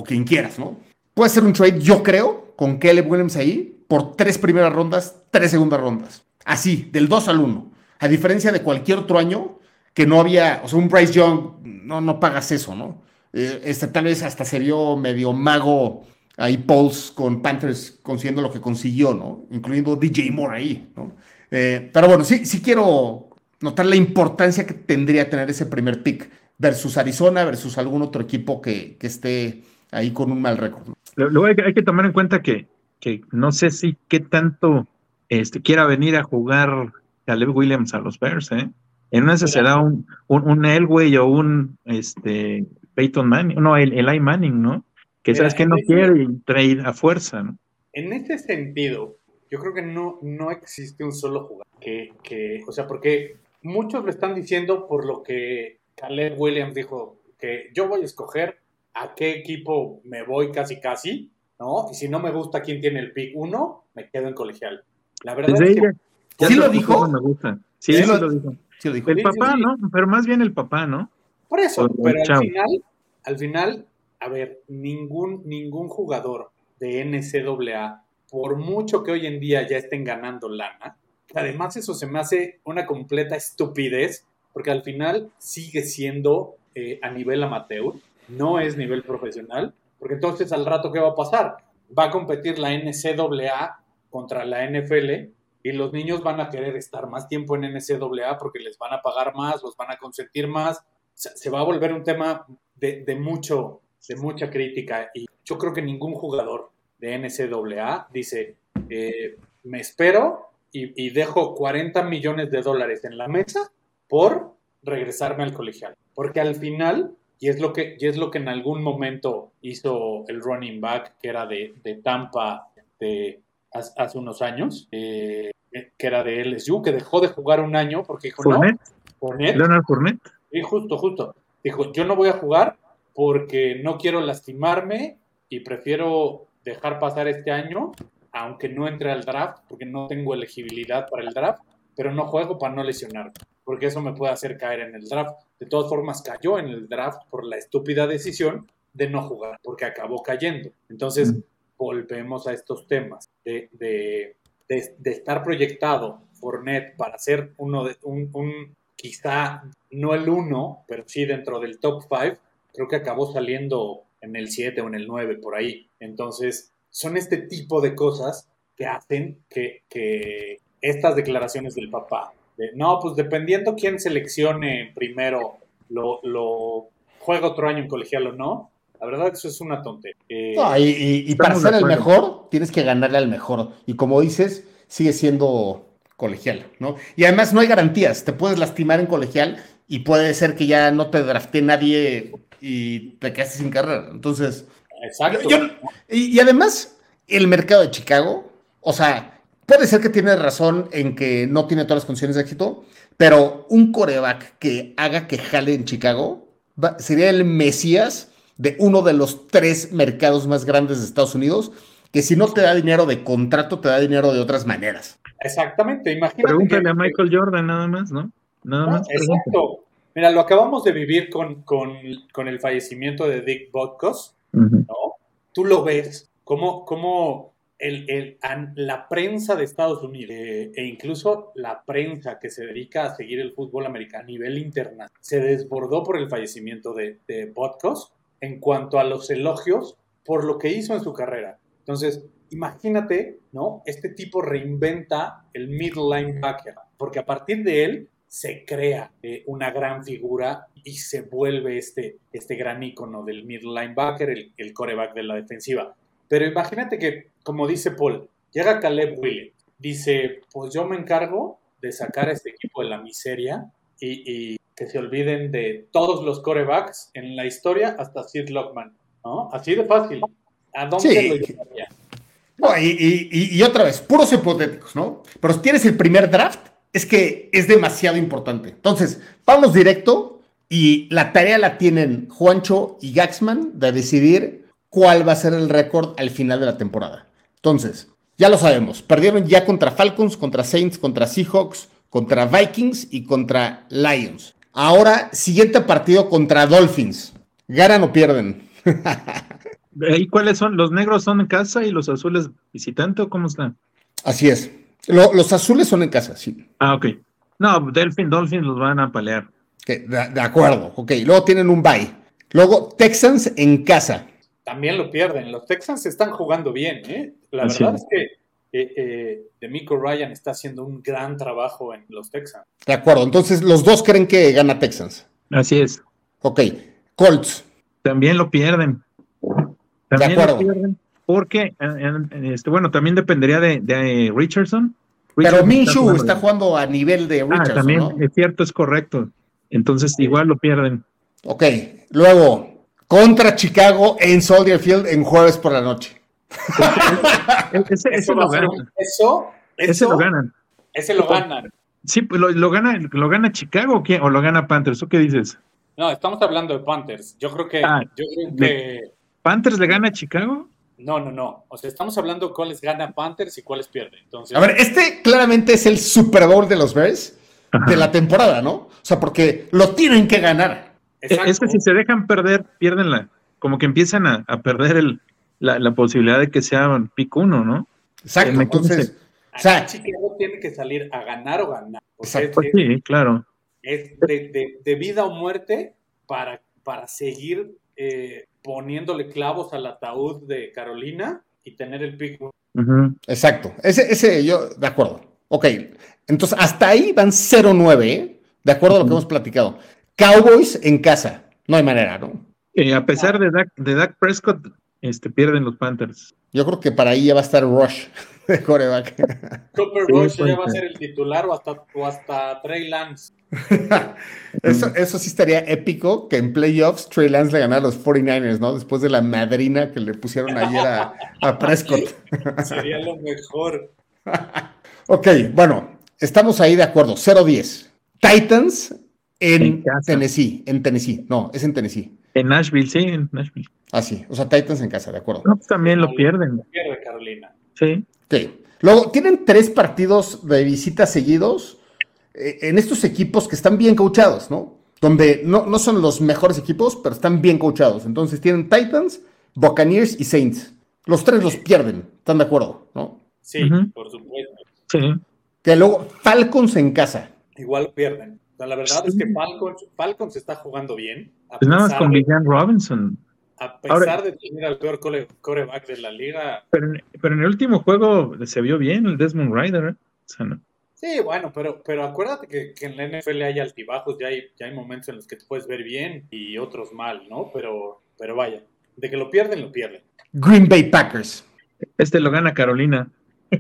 quien quieras, ¿no? Puede hacer un trade, yo creo, con Caleb Williams ahí, por tres primeras rondas, tres segundas rondas. Así, del 2 al 1. A diferencia de cualquier otro año que no había, o sea, un Bryce Young, no, no pagas eso, ¿no? Eh, este, tal vez hasta se vio medio mago ahí Pauls con Panthers consiguiendo lo que consiguió, ¿no? Incluyendo DJ Moore ahí, ¿no? Eh, pero bueno, sí, sí quiero notar la importancia que tendría tener ese primer pick versus Arizona, versus algún otro equipo que, que esté ahí con un mal récord. Luego hay, hay, que tomar en cuenta que, que no sé si qué tanto este, quiera venir a jugar Caleb Williams a los Bears, ¿eh? En una será un, un, un, Elway o un este, Peyton Manning, no, el, Eli Manning, ¿no? Que sabes que no quiere trade a fuerza, ¿no? En ese sentido, yo creo que no, no existe un solo jugador que, que, o sea, porque muchos lo están diciendo por lo que Caleb Williams dijo, que yo voy a escoger a qué equipo me voy casi casi, ¿no? Y si no me gusta quién tiene el pick uno, me quedo en colegial. La verdad Desde es que... ¿Sí se lo dijo? Me gusta. Sí, ¿Sí? sí lo dijo. Sí lo dijo. El Sí, papá, sí, sí. ¿no? Pero más bien el papá, ¿no? Por eso, pero al final, al final, a ver, ningún, ningún jugador de NCAA, por mucho que hoy en día ya estén ganando lana, además eso se me hace una completa estupidez, porque al final sigue siendo eh, a nivel amateur, no es nivel profesional, porque entonces al rato, ¿qué va a pasar? Va a competir la NCAA contra la NFL y los niños van a querer estar más tiempo en NCAA porque les van a pagar más, los van a consentir más, se, va a volver un tema de, de mucho, de mucha crítica y yo creo que ningún jugador de NCAA dice, eh, me espero y, y dejo 40 millones de dólares en la mesa por regresarme al colegial. Porque al final, y es lo que, y es lo que en algún momento hizo el running back, que era de, de Tampa de, hace, unos años, eh, que era de LSU, que dejó de jugar un año porque dijo, Fournette, no, Fournette, Leonard Fournette. Sí, justo, justo. Dijo, yo no voy a jugar porque no quiero lastimarme y prefiero dejar pasar este año, aunque no entre al draft, porque no tengo elegibilidad para el draft, pero no juego para no lesionarme, porque eso me puede hacer caer en el draft. De todas formas, cayó en el draft por la estúpida decisión de no jugar, porque acabó cayendo. Entonces, volvemos a estos temas de, de, de- de estar proyectado Fournette para ser uno de un, un- quizá no el uno, pero sí dentro del top 5, creo que acabó saliendo en el 7 o en el 9 por ahí. Entonces, son este tipo de cosas que hacen que, que estas declaraciones del papá, de no, pues dependiendo quién seleccione primero, lo, lo juega otro año en colegial o no, la verdad eso es una tontería. Eh, No, y, y- y para ser el mejor, tienes que ganarle al mejor. Y como dices, sigue siendo colegial, ¿no? Y además no hay garantías. Te puedes lastimar en colegial y puede ser que ya no te drafte nadie y te quedaste sin carrera. Entonces, exacto. yo- yo- y, y además, el mercado de Chicago, o sea, puede ser que tiene razón en que no tiene todas las condiciones de éxito, pero un coreback que haga que jale en Chicago va- sería el mesías de uno de los tres mercados más grandes de Estados Unidos, que si no te da dinero de contrato, te da dinero de otras maneras. Exactamente, imagínate. Pregúntale que- a Michael Jordan nada más, ¿no? Nada No, más. exacto. Mira, lo acabamos de vivir con, con, con el fallecimiento de Dick Butkus, Tú lo ves, como, como el, el- la prensa de Estados Unidos eh, e incluso la prensa que se dedica a seguir el fútbol americano a nivel internacional se desbordó por el fallecimiento de, de en cuanto a los elogios por lo que hizo en su carrera. Entonces, imagínate, ¿no? Este tipo reinventa el middle linebacker, porque a partir de él se crea eh, una gran figura y se vuelve este, este gran icono del middle linebacker, el, el coreback de la defensiva. Pero imagínate que, como dice Paul, llega Caleb Williams, dice, pues yo me encargo de sacar a este equipo de la miseria y, y que se olviden de todos los corebacks en la historia hasta Sid Lockman, ¿no? Así de fácil. ¿A dónde Sí. lo llevaría? No, y- y- y otra vez, puros hipotéticos, ¿no? Pero si tienes el primer draft, es que es demasiado importante. Entonces, vamos directo y la tarea la tienen Juancho y Gaxman de decidir cuál va a ser el récord al final de la temporada. Entonces, ya lo sabemos, perdieron ya contra Falcons, contra Saints, contra Seahawks, contra Vikings y contra Lions. Ahora, siguiente partido contra Dolphins. ¿Ganan o pierden? ¿Y cuáles son? ¿Los negros son en casa y los azules visitante o cómo están? Así es. Lo- los azules son en casa, sí. Ah, ok. No, Delfin, Dolphins los van a palear. Ok, de, de acuerdo. Ok, luego tienen un bye. Luego Texans en casa. También lo pierden. Los Texans están jugando bien, ¿eh? La Así verdad es. es que eh, eh, D'Amico Ryan está haciendo un gran trabajo en los Texans. De acuerdo. Entonces, los dos creen que gana Texans. Así es. Ok. Colts. También lo pierden. También acuerdo. lo pierden. Porque, eh, este, bueno, también dependería de, de, Richardson. Pero Minshew está bien. jugando a nivel de Ah, Richardson, también, ¿no? es cierto, es correcto. Entonces, igual lo pierden. Ok. Luego, contra Chicago en Soldier Field en jueves por la noche. Ese, lo ganan. eso, Ese lo ganan. ese lo ganan. Sí, pues lo, lo gana, lo gana Chicago o, quién? o lo gana Panthers. ¿Tú qué dices? No, estamos hablando de Panthers. Yo creo que, Ah, yo creo de- que ¿Panthers le gana a Chicago? no, no, no. O sea, estamos hablando cuáles gana Panthers y cuáles pierden. Entonces, A ver, este claramente es el Super Bowl de los Bears Ajá. de la temporada, ¿no? O sea, porque lo tienen que ganar. Exacto. Es que si se dejan perder, pierden la. Como que empiezan a, a perder el, la, la posibilidad de que sean pick uno, ¿no? Exacto. Entonces, o sea, Chicago tiene que salir a ganar o ganar. Exacto. es- Pues sí, claro. es de, de- de vida o muerte para, para seguir eh, poniéndole clavos al ataúd de Carolina y tener el pick. Ujú. exacto. Ese, ese, yo, de acuerdo. Ok. Entonces, hasta ahí van 0-9, ¿eh? De acuerdo a lo que hemos platicado. Cowboys en casa. No hay manera, ¿no? Eh, a pesar de Dak, de Dak Prescott, este, pierden los Panthers. Yo creo que para ahí ya va a estar Rush de coreback. Cooper Sí, Rush ya va a ser. ser el titular o hasta, o hasta Trey Lance. eso, eso sí estaría épico que en playoffs Trey Lance le ganara a los 49ers, ¿no? Después de la madrina que le pusieron ayer a, a Prescott. Sería lo mejor. Ok, bueno, estamos ahí de acuerdo. 0-10. Titans en. Tennessee. En Tennessee. No, es en Tennessee. En Nashville, sí, en Nashville. Ah, sí. O sea, Titans en casa, de acuerdo. No, pues también lo pierden. Pierde Carolina. Sí. Ok. Luego, tienen tres partidos de visita seguidos eh, en estos equipos que están bien coachados, ¿no? Donde no, no son los mejores equipos, pero están bien coachados. Entonces tienen Titans, Buccaneers y Saints. Los tres los pierden, ¿están de acuerdo? ¿No? Sí, por supuesto. Sí. Que luego Falcons en casa. Igual pierden. O sea, la verdad es que Falcons, Falcons está jugando bien. A Pues nada más con Villan Robinson. A pesar Ahora- de tener al peor core- coreback de la liga. Pero en, pero en el último juego se vio bien el Desmond Ryder. ¿eh? O sea, no. Sí, bueno, pero, pero acuérdate que, que en la NFL hay altibajos, ya hay, ya hay momentos en los que te puedes ver bien y otros mal, ¿no? Pero, pero vaya, de que lo pierden, lo pierden. Green Bay Packers. Este lo gana Carolina.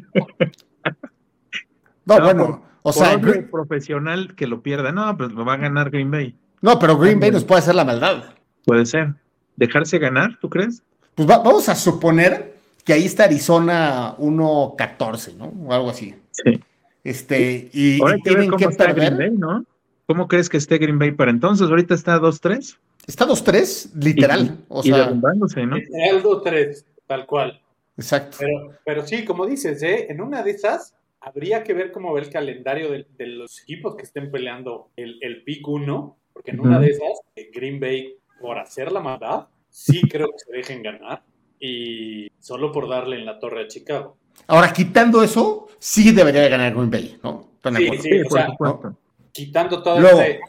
No, No, bueno, por- o Por sea, Green- profesional que lo pierda. No, pues lo va a ganar Green Bay. no, pero Green Bay nos puede hacer la maldad. Puede ser. ¿Dejarse ganar, tú crees? Pues va- vamos a suponer que ahí está Arizona 1-14, ¿no? O algo así. Sí. Este, y, Ahora y que tienen cómo que está perder. Green Bay, ¿no? ¿Cómo crees que esté Green Bay para entonces? Ahorita está 2-3. Está 2-3, literal. Y, o y sea, derrumbándose, ¿no? El 2-3, tal cual. exacto. Pero, pero sí, como dices, ¿eh? en una de esas habría que ver cómo ve el calendario de, de los equipos que estén peleando el, el pick 1, porque en una de esas, eh, Green Bay, por hacer la maldad, sí creo que se dejen ganar y solo por darle en la torre a Chicago. Ahora, quitando eso, sí debería de ganar Green Bay, ¿no? ¿Están de Sí, sí. Sí, o sea. Quitando toda, Luego- este-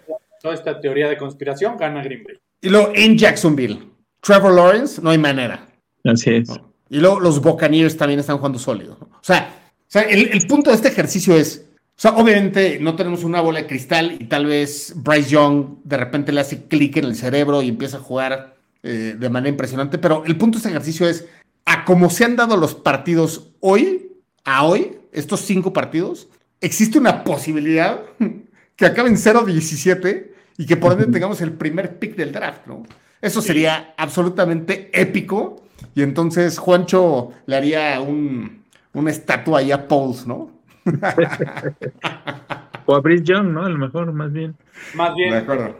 toda esta teoría de conspiración, gana Green Bay. Y luego en Jacksonville, Trevor Lawrence, no hay manera. Así es. ¿no? Y luego los Buccaneers también están jugando sólido. ¿no? O sea, sea, el, el punto de este ejercicio es, o sea, obviamente no tenemos una bola de cristal y tal vez Bryce Young de repente le hace clic en el cerebro y empieza a jugar eh, de manera impresionante, pero el punto de este ejercicio es, a como se han dado los partidos hoy, a hoy, estos cinco partidos, existe una posibilidad que acaben 0-17 y que por ende tengamos el primer pick del draft, ¿no? Eso sería absolutamente épico. Y entonces Juancho le haría un, una estatua ahí a Pauls, ¿no? O a Brice Young, ¿no? A lo mejor, más bien. Más bien, acuerdo.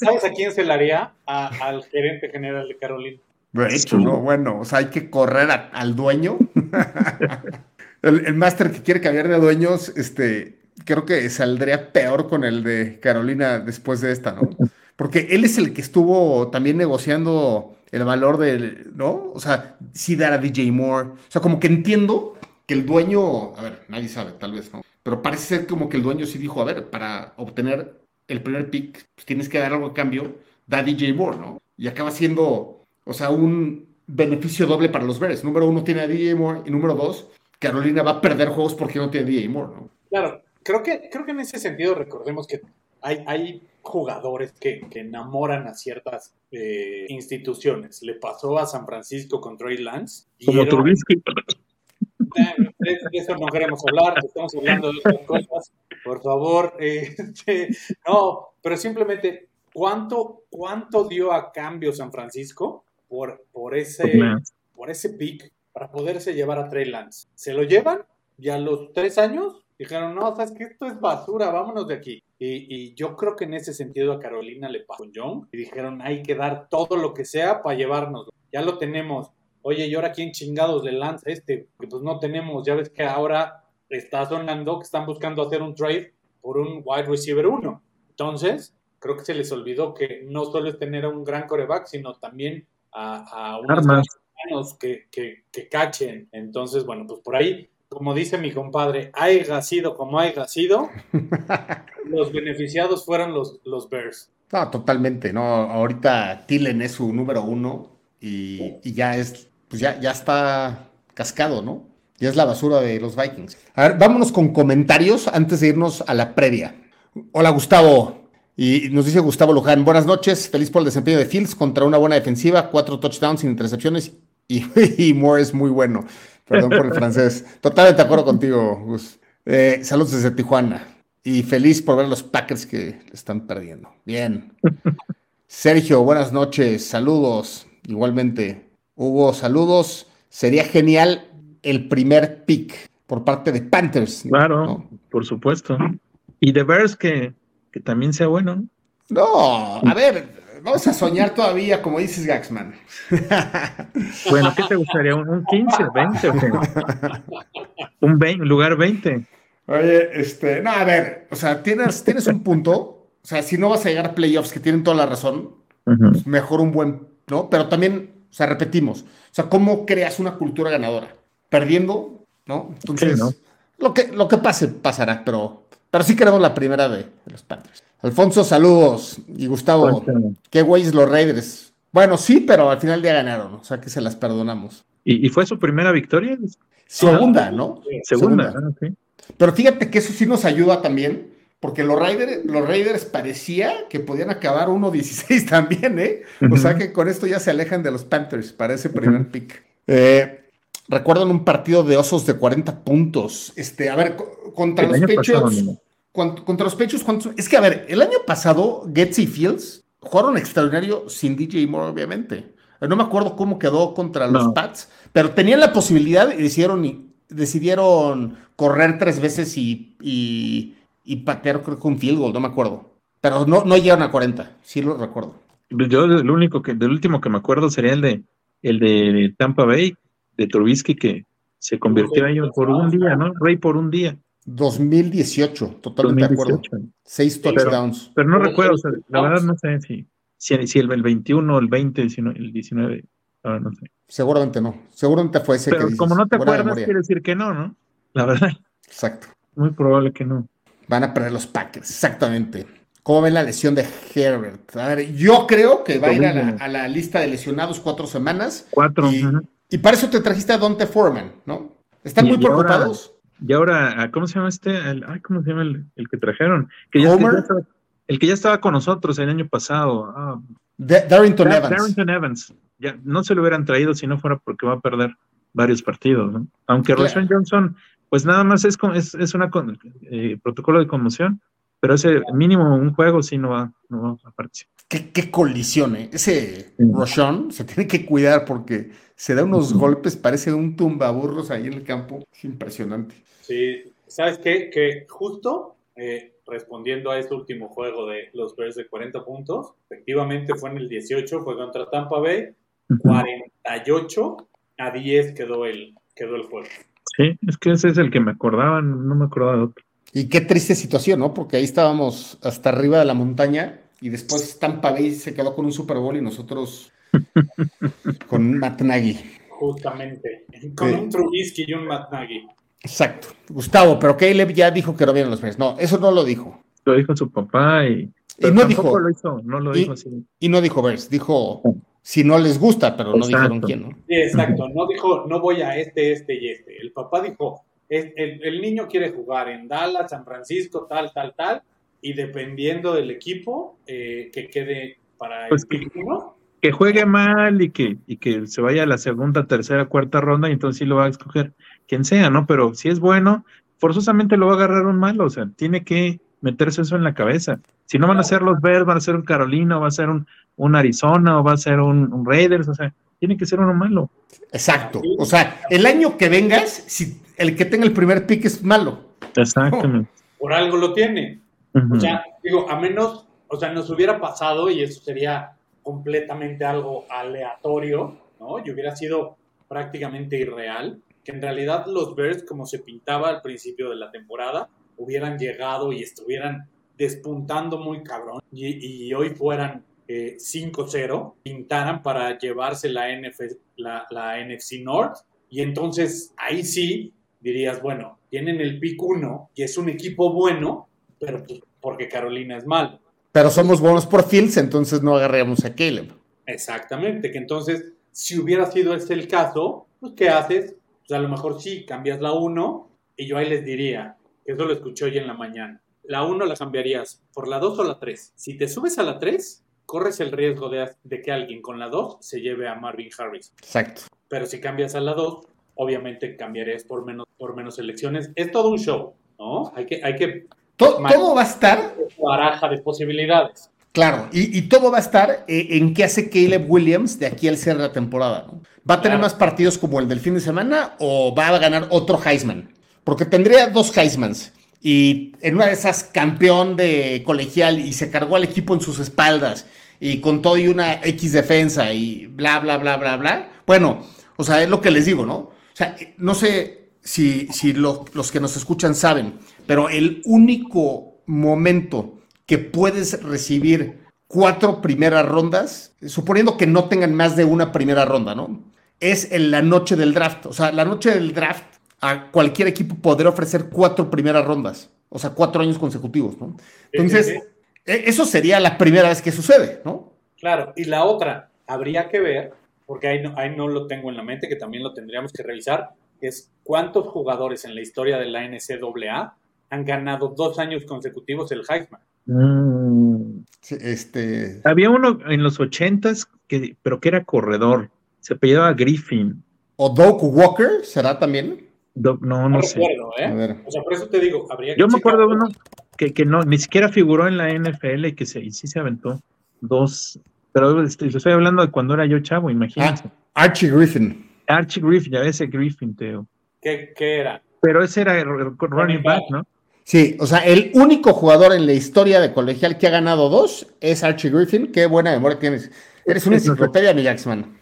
¿sabes a quién se la haría? A- al gerente general de Carolina. De hecho, ¿no? Bueno, o sea, hay que correr al dueño. el, el máster que quiere cambiar de dueños, este, creo que saldría peor con el de Carolina después de esta, ¿no? Porque él es el que estuvo también negociando el valor del, ¿no? O sea, sí dar a DJ Moore. O sea, como que entiendo que el dueño, a ver, nadie sabe, tal vez, ¿no? Pero parece ser como que el dueño sí dijo, a ver, para obtener el primer pick, pues tienes que dar algo a cambio, da DJ Moore, ¿no? Y acaba siendo, o sea, un beneficio doble para los Bears. Número uno tiene a DJ Moore y número dos, Carolina va a perder juegos porque no tiene DJ Moore, ¿no? Claro, creo que, creo que en ese sentido recordemos que hay, hay jugadores que, que enamoran a ciertas eh, instituciones. Le pasó a San Francisco con Trey Lance. Como era- Trubisky. Eh, de eso no queremos hablar, estamos hablando de otras cosas. Por favor, eh, no, pero simplemente, ¿cuánto, ¿cuánto dio a cambio San Francisco por, por, ese, por ese pick para poderse llevar a Trey Lance? ¿Se lo llevan? Y a los tres años dijeron, no, sabes que esto es basura, vámonos de aquí. Y, y yo creo que en ese sentido a Carolina le pasó con Young y dijeron, hay que dar todo lo que sea para llevarnos. Ya lo tenemos. Oye, ¿y ahora quién chingados le lanza este? Que pues no tenemos, ya ves que ahora está sonando que están buscando hacer un trade por un wide receiver 1. Entonces, creo que se les olvidó que no solo es tener a un gran coreback, sino también a, a unos Armas. que, que, que cachen. Entonces, bueno, pues por ahí, como dice mi compadre, haya sido como haya sido, los beneficiados fueron los, los Bears. No, totalmente, no. Ahorita Tillen es su número uno y, y ya es, pues ya, ya está cascado, ¿no? Ya es la basura de los Vikings. A ver, vámonos con comentarios antes de irnos a la previa. Hola, Gustavo. Y nos dice Gustavo Luján, buenas noches, feliz por el desempeño de Fields contra una buena defensiva, cuatro touchdowns sin intercepciones y, y Moore es muy bueno. Perdón por el francés. Totalmente de acuerdo contigo, Gus. Eh, saludos desde Tijuana. Y feliz por ver los Packers que están perdiendo. Bien. Sergio, buenas noches. Saludos. Igualmente. Hugo, saludos. Sería genial el primer pick por parte de Panthers. Claro, ¿no? por supuesto. Y de Bears que, que también sea bueno. ¿no? No, a ver, vamos a soñar todavía, como dices Gaxman. Bueno, ¿qué te gustaría? ¿Un, un 15, 20 o qué? Un 20, un lugar 20. Oye, este, no, a ver, o sea, tienes, tienes un punto. O sea, si no vas a llegar a playoffs, que tienen toda la razón, pues mejor un buen, ¿no? Pero también, o sea, repetimos, o sea, ¿cómo creas una cultura ganadora? Perdiendo, ¿no? Entonces, Sí, ¿no? Lo, que, lo que pase, pasará, pero, pero sí queremos la primera de, de los Panthers. Alfonso, saludos. Y Gustavo, qué güeyes los Raiders. Bueno, sí, pero al final ya ganaron, o sea que se las perdonamos. ¿Y, y fue su primera victoria? Segunda, ¿no? Segunda. Segunda. ah. Pero fíjate que eso sí nos ayuda también, porque los Raiders, los Raiders parecía que podían acabar 1-16 también, ¿eh? O sea que con esto ya se alejan de los Panthers para ese primer pick. Eh, Recuerdan un partido de osos de 40 puntos. Este, a ver, co- contra El los pasado, Patriots. Contra los Patriots, ¿cuántos? Es que, a ver, el año pasado, Getz y Fields jugaron extraordinario sin DJ Moore, obviamente. No me acuerdo cómo quedó contra los No. Pats, pero tenían la posibilidad y decidieron, decidieron correr tres veces y, y, y patear, creo que un field goal, no me acuerdo. Pero no, no llegaron a 40, sí lo recuerdo. Yo el único que, del último que me acuerdo sería el de el de Tampa Bay, de Trubisky, que se convirtió ahí por un día, ¿no? Rey por un día. 2018, totalmente de acuerdo. 2018. Seis touchdowns. Pero no recuerdo, o sea, la verdad no sé si, si, si el, el 21, el 20, el 19, el 19, ahora no sé. Seguramente no. Seguramente fue ese que Pero dices, como no te de acuerdas, quiere decir que no, ¿no? La verdad, Exacto. muy probable que no. Van a perder los Packers, exactamente. ¿Cómo ven la lesión de Herbert? A ver, yo creo que va a ir a la, a la lista de lesionados cuatro semanas. Cuatro. Y, y para eso te trajiste a Dante Foreman, ¿no? ¿Están Y- muy y ahora- preocupados? Y ahora, ¿a ¿cómo se llama este? El, ay, ¿Cómo se llama el, el que trajeron? Que ya, Homer. que ya estaba- el que ya estaba con nosotros el año pasado. Ah, Darrington Dar- Evans. Darrington Evans. Ya, no se lo hubieran traído si no fuera porque va a perder varios partidos, ¿no? Aunque Claro. Roshan Johnson, pues nada más es, con- es, es una con- eh, protocolo de conmoción, pero ese mínimo un juego sí no va, no va a participar. ¿Qué, qué colisión, ¿eh? Ese Sí. Roshan se tiene que cuidar porque se da unos golpes, parece un tumbaburros ahí en el campo. Es impresionante. Sí, ¿sabes qué? Que justo eh, respondiendo a este último juego de los Bears de 40 puntos, efectivamente fue en el 18, fue contra Tampa Bay, 48 a 10 quedó el, quedó el juego. Sí, es que ese es el que me acordaba, no me acordaba de otro. Y qué triste situación, ¿no? Porque ahí estábamos hasta arriba de la montaña y después Tampa Bay se quedó con un Super Bowl y nosotros con Matt Nagy. Justamente, con un Trubisky y un Matt Nagy. Exacto. Gustavo, pero Caleb ya dijo que no vienen los Bears. No, eso no lo dijo. Lo dijo su papá y... y no dijo... Lo hizo, no lo dijo así. Y no dijo Bears, dijo si no les gusta, pero no dijeron quién, ¿no? Sí, exacto, no dijo, no voy a este, este y este. El papá dijo, el, el, niño quiere jugar en Dallas, San Francisco, tal, tal, tal, y dependiendo del equipo eh, que quede para pues el que, juegue mal y que, y que se vaya a la segunda, tercera, cuarta ronda, y entonces sí lo va a escoger quien sea, ¿no? Pero si es bueno, forzosamente lo va a agarrar un malo, o sea, tiene que meterse eso en la cabeza. Si no van a ser los Bears, van a ser un Carolina, o va a ser un, un Arizona, o va a ser un, Raiders, o sea, tiene que ser uno malo. Exacto. O sea, el año que vengas, si el que tenga el primer pick es malo. Exactamente. Por algo lo tiene. O sea, digo, a menos, o sea, nos hubiera pasado y eso sería completamente algo aleatorio, ¿no? Y hubiera sido prácticamente irreal, que en realidad los Bears, como se pintaba al principio de la temporada, hubieran llegado y estuvieran despuntando muy cabrón y, hoy fueran 5-0, eh, pintaran para llevarse la, la, la NFC North y entonces ahí sí dirías, bueno, tienen el pick 1 y es un equipo bueno, pero pues, porque Carolina es malo. Pero somos buenos por Fields, entonces no agarramos a Caleb. Exactamente, que entonces, si hubiera sido ese el caso, pues ¿qué haces? Pues a lo mejor sí, cambias la 1 y yo ahí les diría, eso lo escuché hoy en la mañana, la 1 la cambiarías por la 2 o la 3. Si te subes a la 3, corres el riesgo de, de que alguien con la 2 se lleve a Marvin Harris. Exacto. Pero si cambias a la 2, obviamente cambiarías por menos, por menos elecciones. Es todo un show, ¿no? Hay que... Hay que todo, va a estar... Baraja de posibilidades. Claro, y, todo va a estar eh, en qué hace Caleb Williams de aquí al cierre de la temporada. ¿no? ¿Va a tener más partidos como el del fin de semana o va a ganar otro Heisman? Porque tendría dos Heismans y en una de esas campeón de colegial y se cargó al equipo en sus espaldas y con todo y una X defensa y bla, bla, bla, bla, bla. Bueno, o sea, es lo que les digo, ¿no? O sea, no sé si, si los que nos escuchan saben, pero el único momento que puedes recibir cuatro primeras rondas, suponiendo que no tengan más de una primera ronda, ¿no? Es en la noche del draft. O sea, la noche del draft a cualquier equipo podría ofrecer cuatro primeras rondas. O sea, cuatro años consecutivos, ¿no? Entonces, e, eso sería la primera vez que sucede, ¿no? Claro, y la otra, habría que ver porque ahí no, ahí no lo tengo en la mente, que también lo tendríamos que revisar, es cuántos jugadores en la historia de la NCAA han ganado dos años consecutivos el Heisman. Mm. este... Había uno en los ochentas, que, pero que era corredor, se apellidaba Griffin. ¿O Doug Walker será también? no, no, no sé. ¿eh? O sea, por eso te digo, habría que Yo me acuerdo de uno que, que, no, ni siquiera figuró en la NFL y que se, y sí se aventó dos pero estoy hablando de cuando era yo chavo, imagínense. Ah, Archie Griffin. Archie Griffin, ya ese Griffin, Teo. ¿Qué, ¿Qué, era? Pero ese era el running back, ¿no? Sí, o sea, el único jugador en la historia de colegial que ha ganado dos es Archie Griffin. Qué buena memoria tienes. Eres una enciclopedia, mi Jacksman.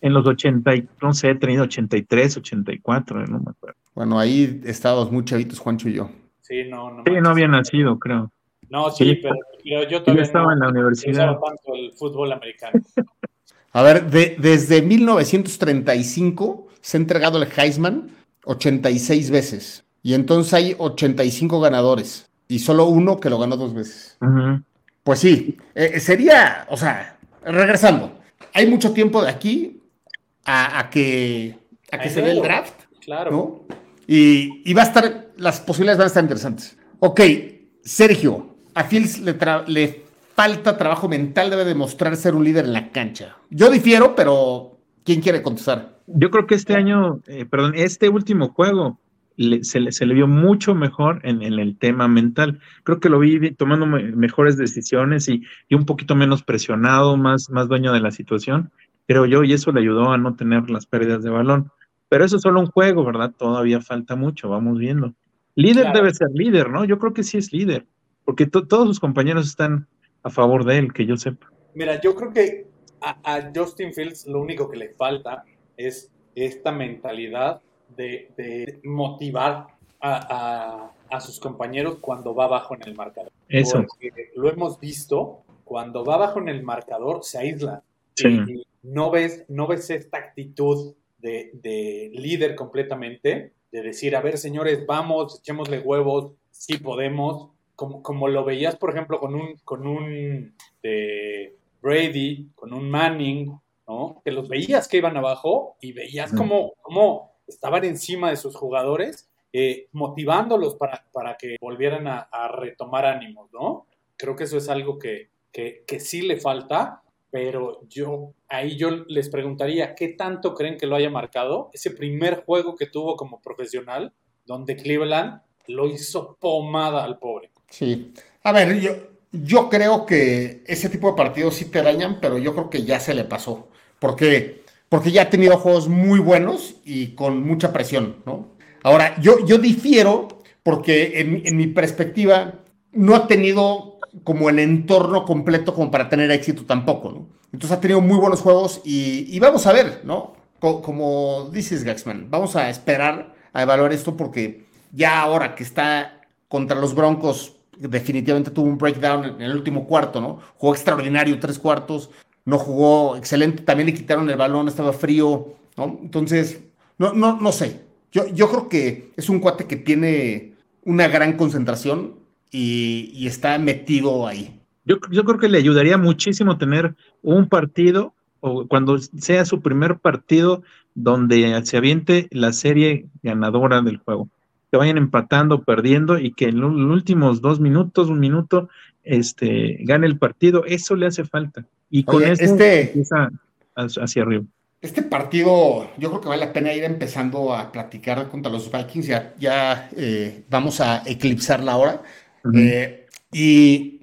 En los 80, no sé, he tenido 83, 84, no me acuerdo. Bueno, ahí estábamos muy chavitos, Juancho y yo. Sí, no, no. Sí, no había nacido, creo. No, sí, pero, yo todavía estaba en la universidad. tanto el fútbol americano. A ver, desde 1935 se ha entregado el Heisman 86 veces. Y entonces hay 85 ganadores. Y solo uno que lo ganó dos veces. Pues sí, eh, sería, o sea, regresando. Hay mucho tiempo de aquí a, que, a que se dé el draft. Claro. Y, y va a estar, las posibilidades van a estar interesantes. Ok, Sergio, a Fields le, falta trabajo mental, debe demostrar ser un líder en la cancha. Yo difiero, pero ¿quién quiere contestar? Yo creo que este año, eh, perdón, este último juego se, le, vio mucho mejor en, el tema mental. Creo que lo vi tomando mejores decisiones y, un poquito menos presionado, más, más dueño de la situación, creo yo, y eso le ayudó a no tener las pérdidas de balón. Pero eso es solo un juego, ¿verdad? Todavía falta mucho, vamos viendo. Líder debe ser líder, ¿no? Yo creo que sí es líder porque todos sus compañeros están a favor de él, que yo sepa. Mira, yo creo que a, Justin Fields lo único que le falta es esta mentalidad de, motivar a, sus compañeros cuando va abajo en el marcador. Eso. lo hemos visto, cuando va abajo en el marcador se aísla. Y no ves, no ves esta actitud de, de, líder completamente, de decir, a ver, señores, vamos, echémosle huevos, sí podemos, como, como lo veías, por ejemplo, con un, con un Brady, con un Manning, ¿no? Que los veías que iban abajo y veías como, como estaban encima de sus jugadores, eh, motivándolos para, para, que volvieran a, retomar ánimos, ¿no? Creo que eso es algo que, que, que sí le falta, pero yo ahí yo les preguntaría, ¿qué tanto creen que lo haya marcado ese primer juego que tuvo como profesional, donde Cleveland lo hizo pomada al pobre? Sí. A ver, yo, yo creo que ese tipo de partidos sí te dañan, pero yo creo que ya se le pasó. Porque, porque ya ha tenido juegos muy buenos y con mucha presión, ¿no? Ahora, yo, yo difiero porque en, mi perspectiva no ha tenido como el entorno completo como para tener éxito tampoco, ¿no? Entonces ha tenido muy buenos juegos y, vamos a ver, ¿no? como dices, Gaxman, vamos a esperar a evaluar esto porque ya ahora que está contra los Broncos definitivamente tuvo un breakdown en el último cuarto, ¿no? Jugó extraordinario, tres cuartos, no jugó excelente, también le quitaron el balón, estaba frío. Entonces, no, no, no sé. Yo, yo creo que es un cuate que tiene una gran concentración y, está metido ahí. Yo, yo, creo que le ayudaría muchísimo tener un partido, o cuando sea su primer partido, donde se aviente la serie ganadora del juego que vayan empatando, perdiendo y que en los últimos dos minutos, un minuto, este, gane el partido, eso le hace falta. Y con este, empieza hacia arriba. Este partido, yo creo que vale la pena ir empezando a platicar contra los Vikings. Ya, ya eh, vamos a eclipsar la hora. Eh, y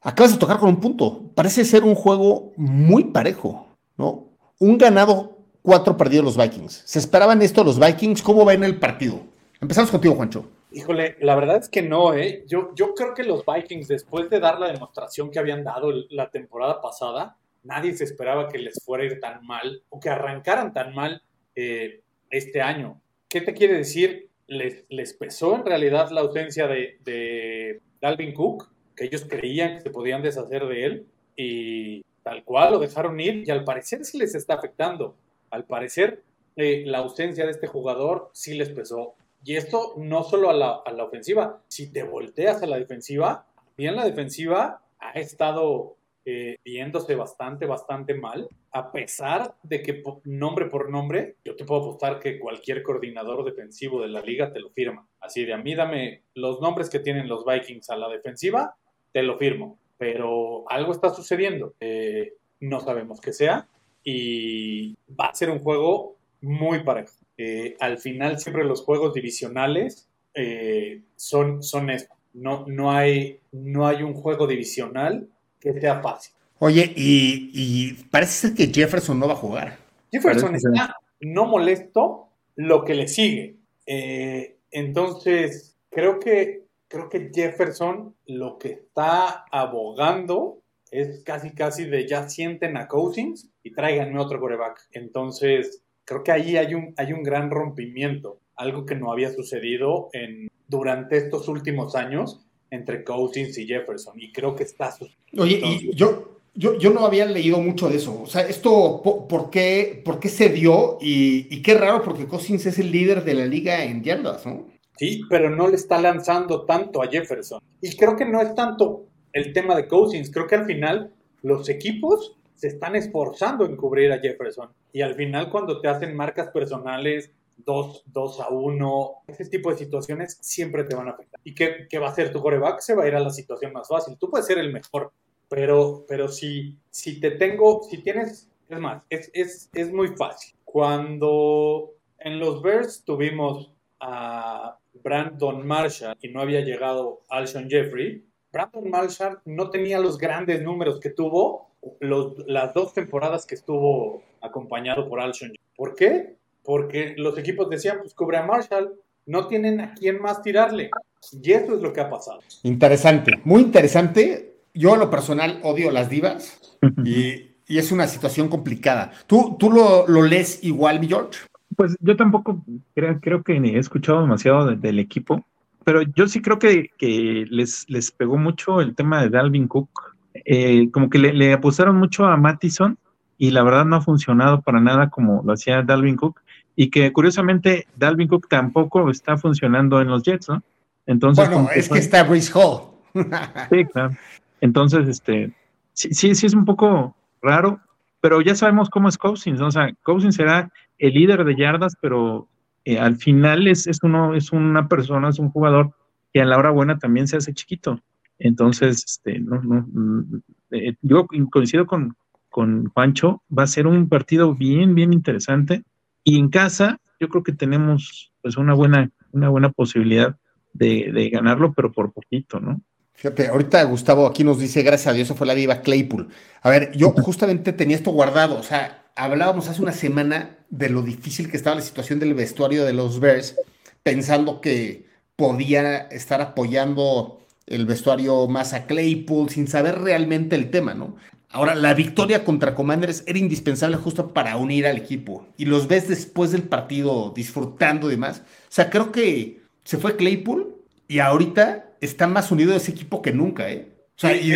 acabas de tocar con un punto. Parece ser un juego muy parejo, ¿no? Un ganado, cuatro perdidos los Vikings. ¿Se esperaban esto los Vikings? ¿Cómo va en el partido? Empezamos contigo, Juancho. Híjole, la verdad es que no, ¿eh? Yo, yo creo que los Vikings, después de dar la demostración que habían dado la temporada pasada, nadie se esperaba que les fuera a ir tan mal o que arrancaran tan mal eh, este año. ¿Qué te quiere decir? Les, les pesó en realidad la ausencia de, de Dalvin Cook, que ellos creían que se podían deshacer de él y tal cual lo dejaron ir y al parecer sí les está afectando. Al parecer eh, la ausencia de este jugador sí les pesó. Y esto no solo a la, ofensiva, si te volteas a la defensiva, bien la defensiva ha estado eh, viéndose bastante, bastante mal, a pesar de que nombre por nombre, yo te puedo apostar que cualquier coordinador defensivo de la liga te lo firma. Así de a mí dame los nombres que tienen los Vikings a la defensiva, te lo firmo. Pero algo está sucediendo, eh, no sabemos qué sea, y va a ser un juego muy parejo. Eh, al final siempre los juegos divisionales eh, son, son esto. No, no, hay, no hay un juego divisional que sea fácil. Oye, y, parece ser que Jefferson no va a jugar. Jefferson está no molesto lo que le sigue. Eh, entonces, creo que, creo que Jefferson lo que está abogando es casi casi de ya sienten a Cousins y tráiganme otro coreback. Entonces, creo que ahí hay un, hay un gran rompimiento, algo que no había sucedido en, durante estos últimos años entre Cousins y Jefferson, y creo que está sucediendo. Oye, y yo, yo, yo no había leído mucho de eso, o sea, esto, ¿por, qué, por qué se dio? Y, y, qué raro, porque Cousins es el líder de la liga en yardas, ¿no? Sí, pero no le está lanzando tanto a Jefferson. Y creo que no es tanto el tema de Cousins, creo que al final los equipos se están esforzando en cubrir a Jefferson. Y al final cuando te hacen marcas personales, 2, a 1, ese tipo de situaciones siempre te van a afectar. ¿Y qué, qué, va a hacer tu coreback? Se va a ir a la situación más fácil. Tú puedes ser el mejor, pero, pero si, si te tengo, si tienes, es más, es, es, es muy fácil. Cuando en los Bears tuvimos a Brandon Marshall y no había llegado Alshon Jeffrey, Brandon Marshall no tenía los grandes números que tuvo las dos temporadas que estuvo acompañado por Alshon. ¿Por qué? Porque los equipos decían, pues cubre a Marshall, no tienen a quién más tirarle. Y eso es lo que ha pasado. Interesante, muy interesante. Yo a lo personal odio las divas y, y es una situación complicada. ¿Tú, tú lo, lo lees igual, mi George? Pues yo tampoco creo, creo que he escuchado demasiado del equipo, pero yo sí creo que, que les, les pegó mucho el tema de Dalvin Cook. Eh, como que le, le apostaron mucho a Mattison y la verdad no ha funcionado para nada como lo hacía Dalvin Cook y que curiosamente Dalvin Cook tampoco está funcionando en los Jets, ¿no? Entonces, bueno, es que está Brice Hall. sí, claro. Entonces, este, sí, sí, sí es un poco raro, pero ya sabemos cómo es Cousins, ¿no? o sea, Cousins será el líder de yardas, pero eh, al final es, es, uno, es una persona, es un jugador que a la hora buena también se hace chiquito. Entonces, este, no, no, mm, eh, yo coincido con, con Juancho, va a ser un partido bien, bien interesante. Y en casa, yo creo que tenemos pues una buena, una buena posibilidad de, de ganarlo, pero por poquito, ¿no? Fíjate, ahorita Gustavo aquí nos dice, gracias a Dios, fue la viva Claypool. A ver, yo justamente tenía esto guardado, o sea, hablábamos hace una semana de lo difícil que estaba la situación del vestuario de los Bears, pensando que podía estar apoyando el vestuario más a Claypool sin saber realmente el tema, ¿no? Ahora, la victoria contra Commanders era indispensable justo para unir al equipo. Y los ves después del partido disfrutando y demás. O sea, creo que se fue Claypool y ahorita está más unido ese equipo que nunca, ¿eh? O sea, y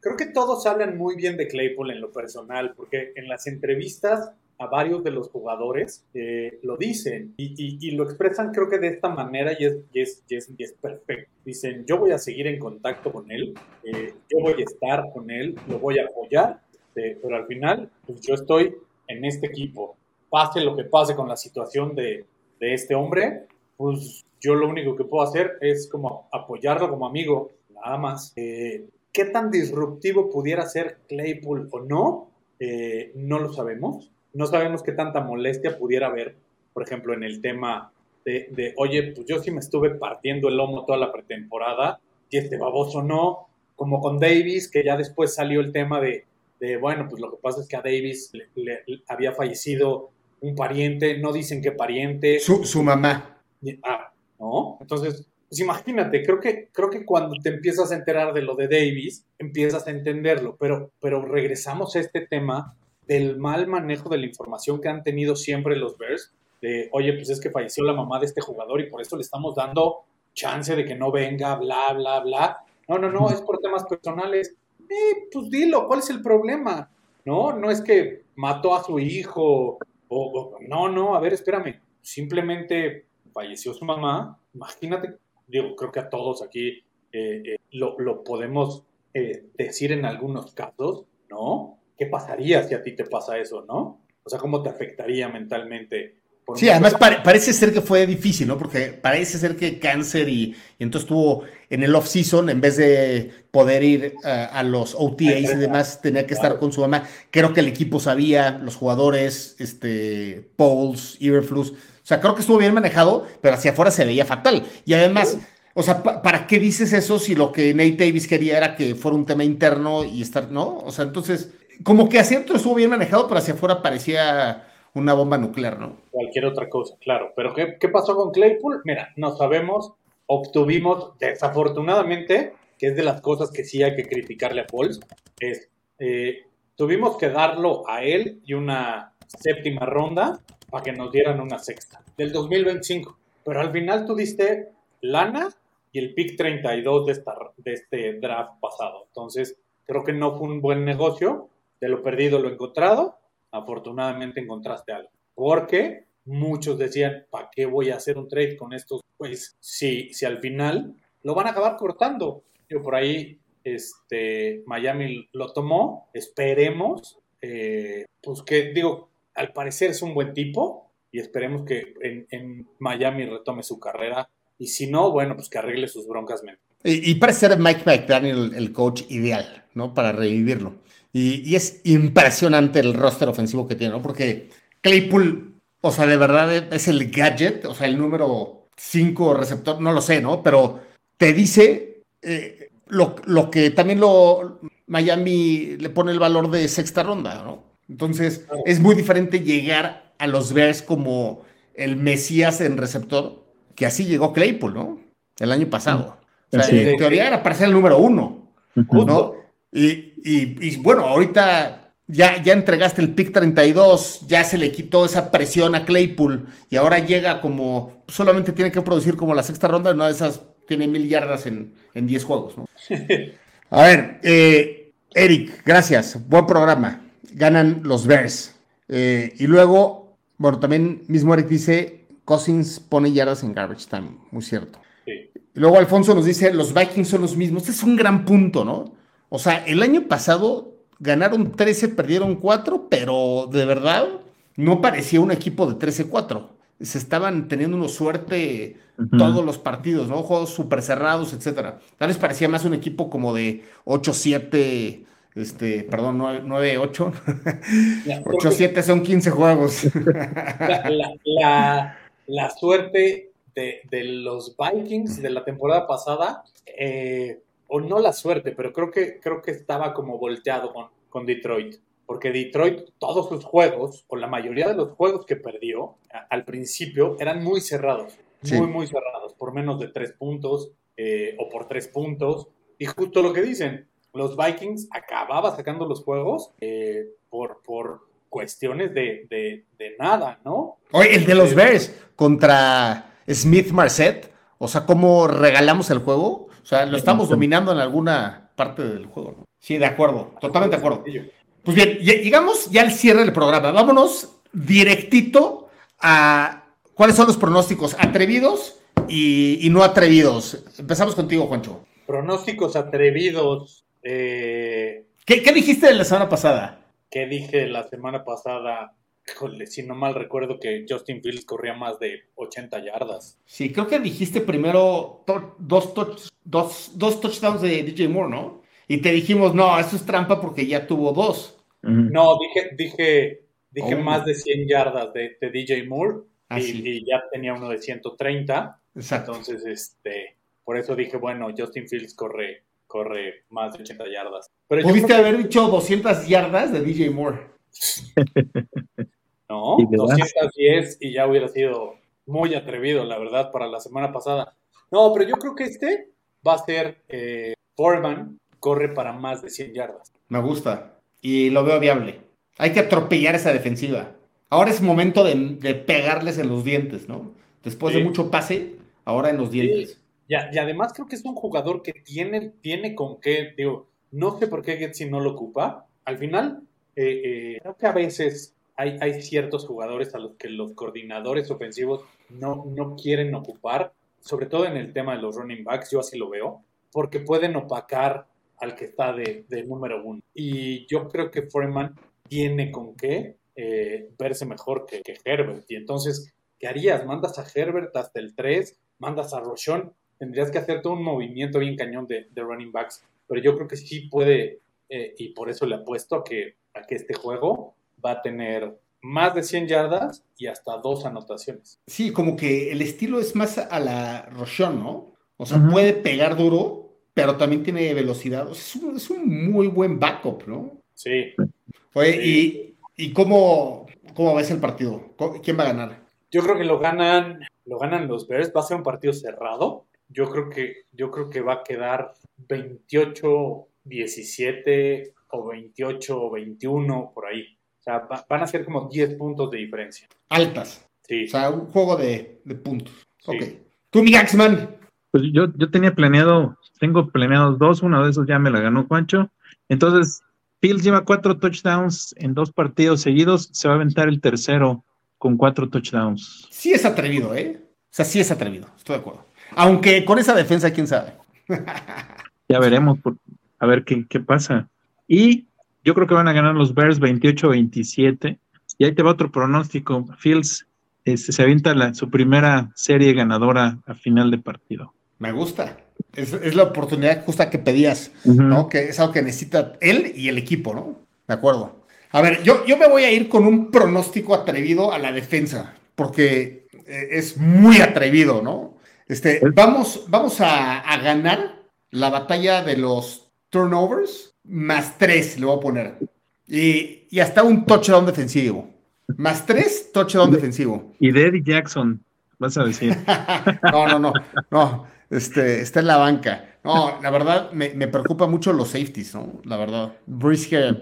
creo que todos hablan muy bien de Claypool en lo personal, porque en las entrevistas a varios de los jugadores eh, lo dicen y, lo expresan creo que de esta manera y es, y es, es, perfecto. Dicen, yo voy a seguir en contacto con él, eh, yo voy a estar con él, lo voy a apoyar, eh, pero al final pues yo estoy en este equipo. Pase lo que pase con la situación de, de este hombre, pues yo lo único que puedo hacer es como apoyarlo como amigo, nada más. ¿Qué tan disruptivo pudiera ser Claypool o no? Eh, no lo sabemos. No sabemos qué tanta molestia pudiera haber, por ejemplo, en el tema de, oye, pues yo sí me estuve partiendo el lomo toda la pretemporada y este baboso no, como con Davis, que ya después salió el tema de, bueno, pues lo que pasa es que a Davis le, había fallecido un pariente, no dicen qué pariente. Su, su mamá. Ah, ¿no? Entonces, pues imagínate, creo que, creo que cuando te empiezas a enterar de lo de Davis, empiezas a entenderlo, pero, pero regresamos a este tema del mal manejo de la información que han tenido siempre los Bears, de, oye, pues es que falleció la mamá de este jugador y por eso le estamos dando chance de que no venga, bla, bla, bla. No, no, no, es por temas personales. Eh, pues dilo, ¿cuál es el problema? No, no es que mató a su hijo, o no, no, a ver, espérame, simplemente falleció su mamá. Imagínate digo, creo que a todos aquí eh, eh, lo, podemos eh, decir en algunos casos, ¿no? ¿Qué pasaría si a ti te pasa eso, no? O sea, ¿cómo te afectaría mentalmente? sí, además parece ser que fue difícil, ¿no? Porque parece ser que cáncer y, entonces estuvo en el off-season, en vez de poder ir a los OTAs y demás, tenía que estar con su mamá. Creo que el equipo sabía, los jugadores, este, Pauls, Iberflus, o sea, creo que estuvo bien manejado, pero hacia afuera se veía fatal. Y además, o sea, ¿para qué dices eso si lo que Nate Davis quería era que fuera un tema interno y estar, ¿no? O sea, entonces, como que hacia adentro estuvo bien manejado, pero hacia afuera parecía una bomba nuclear, ¿no? Cualquier otra cosa, claro. Pero ¿qué, qué pasó con Claypool? Mira, no sabemos, obtuvimos, desafortunadamente, que es de las cosas que sí hay que criticarle a Pauls, es, eh, tuvimos que darlo a él y una séptima ronda para que nos dieran una sexta del 2025. Pero al final tú diste lana y el pick 32 de, esta, de este draft pasado. Entonces, creo que no fue un buen negocio. De lo perdido, lo encontrado. Afortunadamente encontraste algo. Porque muchos decían, ¿para qué voy a hacer un trade con estos? Pues si, si al final lo van a acabar cortando. Yo por ahí, este, Miami lo tomó. Esperemos. Eh, pues que, digo, al parecer es un buen tipo y esperemos que en, Miami retome su carrera. Y si no, bueno, pues que arregle sus broncas. Y, y parece ser Mike McDaniel el coach ideal, ¿no? Para revivirlo. Y, es impresionante el roster ofensivo que tiene, ¿no? Porque Claypool, o sea, de verdad es el gadget, o sea, el número 5 receptor, no lo sé, ¿no? Pero te dice eh, lo, lo, que también lo Miami le pone el valor de sexta ronda, ¿no? Entonces, es muy diferente llegar a los Bears como el Mesías en receptor, que así llegó Claypool, ¿no? El año pasado. O sea, en teoría era para ser el número uno, ¿no? Y, y, bueno, ahorita ya, ya entregaste el pick 32, ya se le quitó esa presión a Claypool y ahora llega como, solamente tiene que producir como la sexta ronda, una de esas tiene mil yardas en, en 10 juegos, ¿no? A ver, eh, Eric, gracias, buen programa, ganan los Bears. Eh, y luego, bueno, también mismo Eric dice, Cousins pone yardas en garbage time, muy cierto. Y luego Alfonso nos dice, los Vikings son los mismos, este es un gran punto, ¿no? O sea, el año pasado ganaron 13, perdieron 4, pero de verdad no parecía un equipo de 13-4. Se estaban teniendo una suerte todos los partidos, ¿no? Juegos súper cerrados, etcétera. Tal vez parecía más un equipo como de 8-7, este, perdón, 9-8. 8-7 son 15 juegos. La, la, suerte de, de, los Vikings de la temporada pasada eh, o no la suerte, pero creo que, creo que estaba como volteado con, con Detroit. Porque Detroit, todos sus juegos, o la mayoría de los juegos que perdió al principio, eran muy cerrados. Muy, muy cerrados. Por menos de tres puntos eh, o por tres puntos. Y justo lo que dicen, los Vikings acababa sacando los juegos eh, por, por cuestiones de, de, de, nada, ¿no? Oye, el de los Bears contra Smith Marset, o sea, ¿cómo regalamos el juego? O sea, lo estamos dominando en alguna parte del juego. Sí, de acuerdo, totalmente de acuerdo. Pues bien, llegamos ya al cierre del programa. Vámonos directito a cuáles son los pronósticos atrevidos y, no atrevidos. Empezamos contigo, Juancho. Pronósticos atrevidos. Eh, ¿Qué, ¿Qué, dijiste de la semana pasada? ¿Qué dije la semana pasada? Híjole, si no mal recuerdo que Justin Fields corría más de 80 yardas. Sí, creo que dijiste primero dos, dos, dos touchdowns de DJ Moore, ¿no? Y te dijimos, no, eso es trampa porque ya tuvo dos. No, dije, dije, dije oh. más de 100 yardas de, DJ Moore ah, y, ya tenía uno de 130. Exacto. Entonces, este, por eso dije, bueno, Justin Fields corre, corre más de 80 yardas. Pero ¿Pudiste haber dicho 200 yardas de DJ Moore? No, 210 y ya hubiera sido muy atrevido, la verdad, para la semana pasada. No, pero yo creo que este va a ser eh, Foreman, corre para más de 100 yardas. Me gusta y lo veo viable. Hay que atropellar esa defensiva. Ahora es momento de, pegarles en los dientes, ¿no? Después de mucho pase, ahora en los dientes. Y, además creo que es un jugador que tiene, tiene con qué, digo, no sé por qué Getsi no lo ocupa. Al final, eh, eh, creo que a veces hay, hay, ciertos jugadores a los que los coordinadores ofensivos no, no quieren ocupar, sobre todo en el tema de los running backs, yo así lo veo, porque pueden opacar al que está de, número uno. Y yo creo que Foreman tiene con qué eh, verse mejor que, Herbert. Y entonces, ¿qué harías? ¿Mandas a Herbert hasta el 3? ¿Mandas a Rochon? Tendrías que hacer todo un movimiento bien cañón de, running backs. Pero yo creo que sí puede, eh, y por eso le apuesto a que, a que este juego va a tener más de 100 yardas y hasta dos anotaciones. Sí, como que el estilo es más a la Rochon, ¿no? O sea, puede pegar duro, pero también tiene velocidad. Es un, muy buen backup, ¿no? Sí. Oye, ¿y, y cómo, cómo ves el partido? ¿Quién va a ganar? Yo creo que lo ganan, lo ganan los Bears. Va a ser un partido cerrado. Yo creo que, yo creo que va a quedar 28-17 o 28-21 por ahí. O sea, van a ser como 10 puntos de diferencia. Altas. Sí. O sea, un juego de, puntos. Ok. Tú, mi Gaxman. Pues yo, yo tenía planeado tengo planeados dos, uno de esos ya me la ganó Juancho. Entonces, Fields lleva cuatro touchdowns en dos partidos seguidos, se va a aventar el tercero con cuatro touchdowns. Sí es atrevido, ¿eh? O sea, sí es atrevido, estoy de acuerdo. Aunque con esa defensa, quién sabe. ya veremos, a ver qué, qué pasa. Y yo creo que van a ganar los Bears 28-27. Y ahí te va otro pronóstico. Fields este, se avienta la, su primera serie ganadora a final de partido. Me gusta. Es, la oportunidad justa que pedías, ¿no? Que es algo que necesita él y el equipo, ¿no? De acuerdo. A ver, yo, yo me voy a ir con un pronóstico atrevido a la defensa, porque eh, es muy atrevido, ¿no? Este, vamos, vamos a, ganar la batalla de los turnovers más tres, le voy a poner. Y, y hasta un touchdown defensivo. Más tres, touchdown defensivo. Y Eddie Jackson, vas a decir. no, no, no, no. Este, está en la banca. No, la verdad, me, preocupa mucho los safeties, ¿no? La verdad. Brisker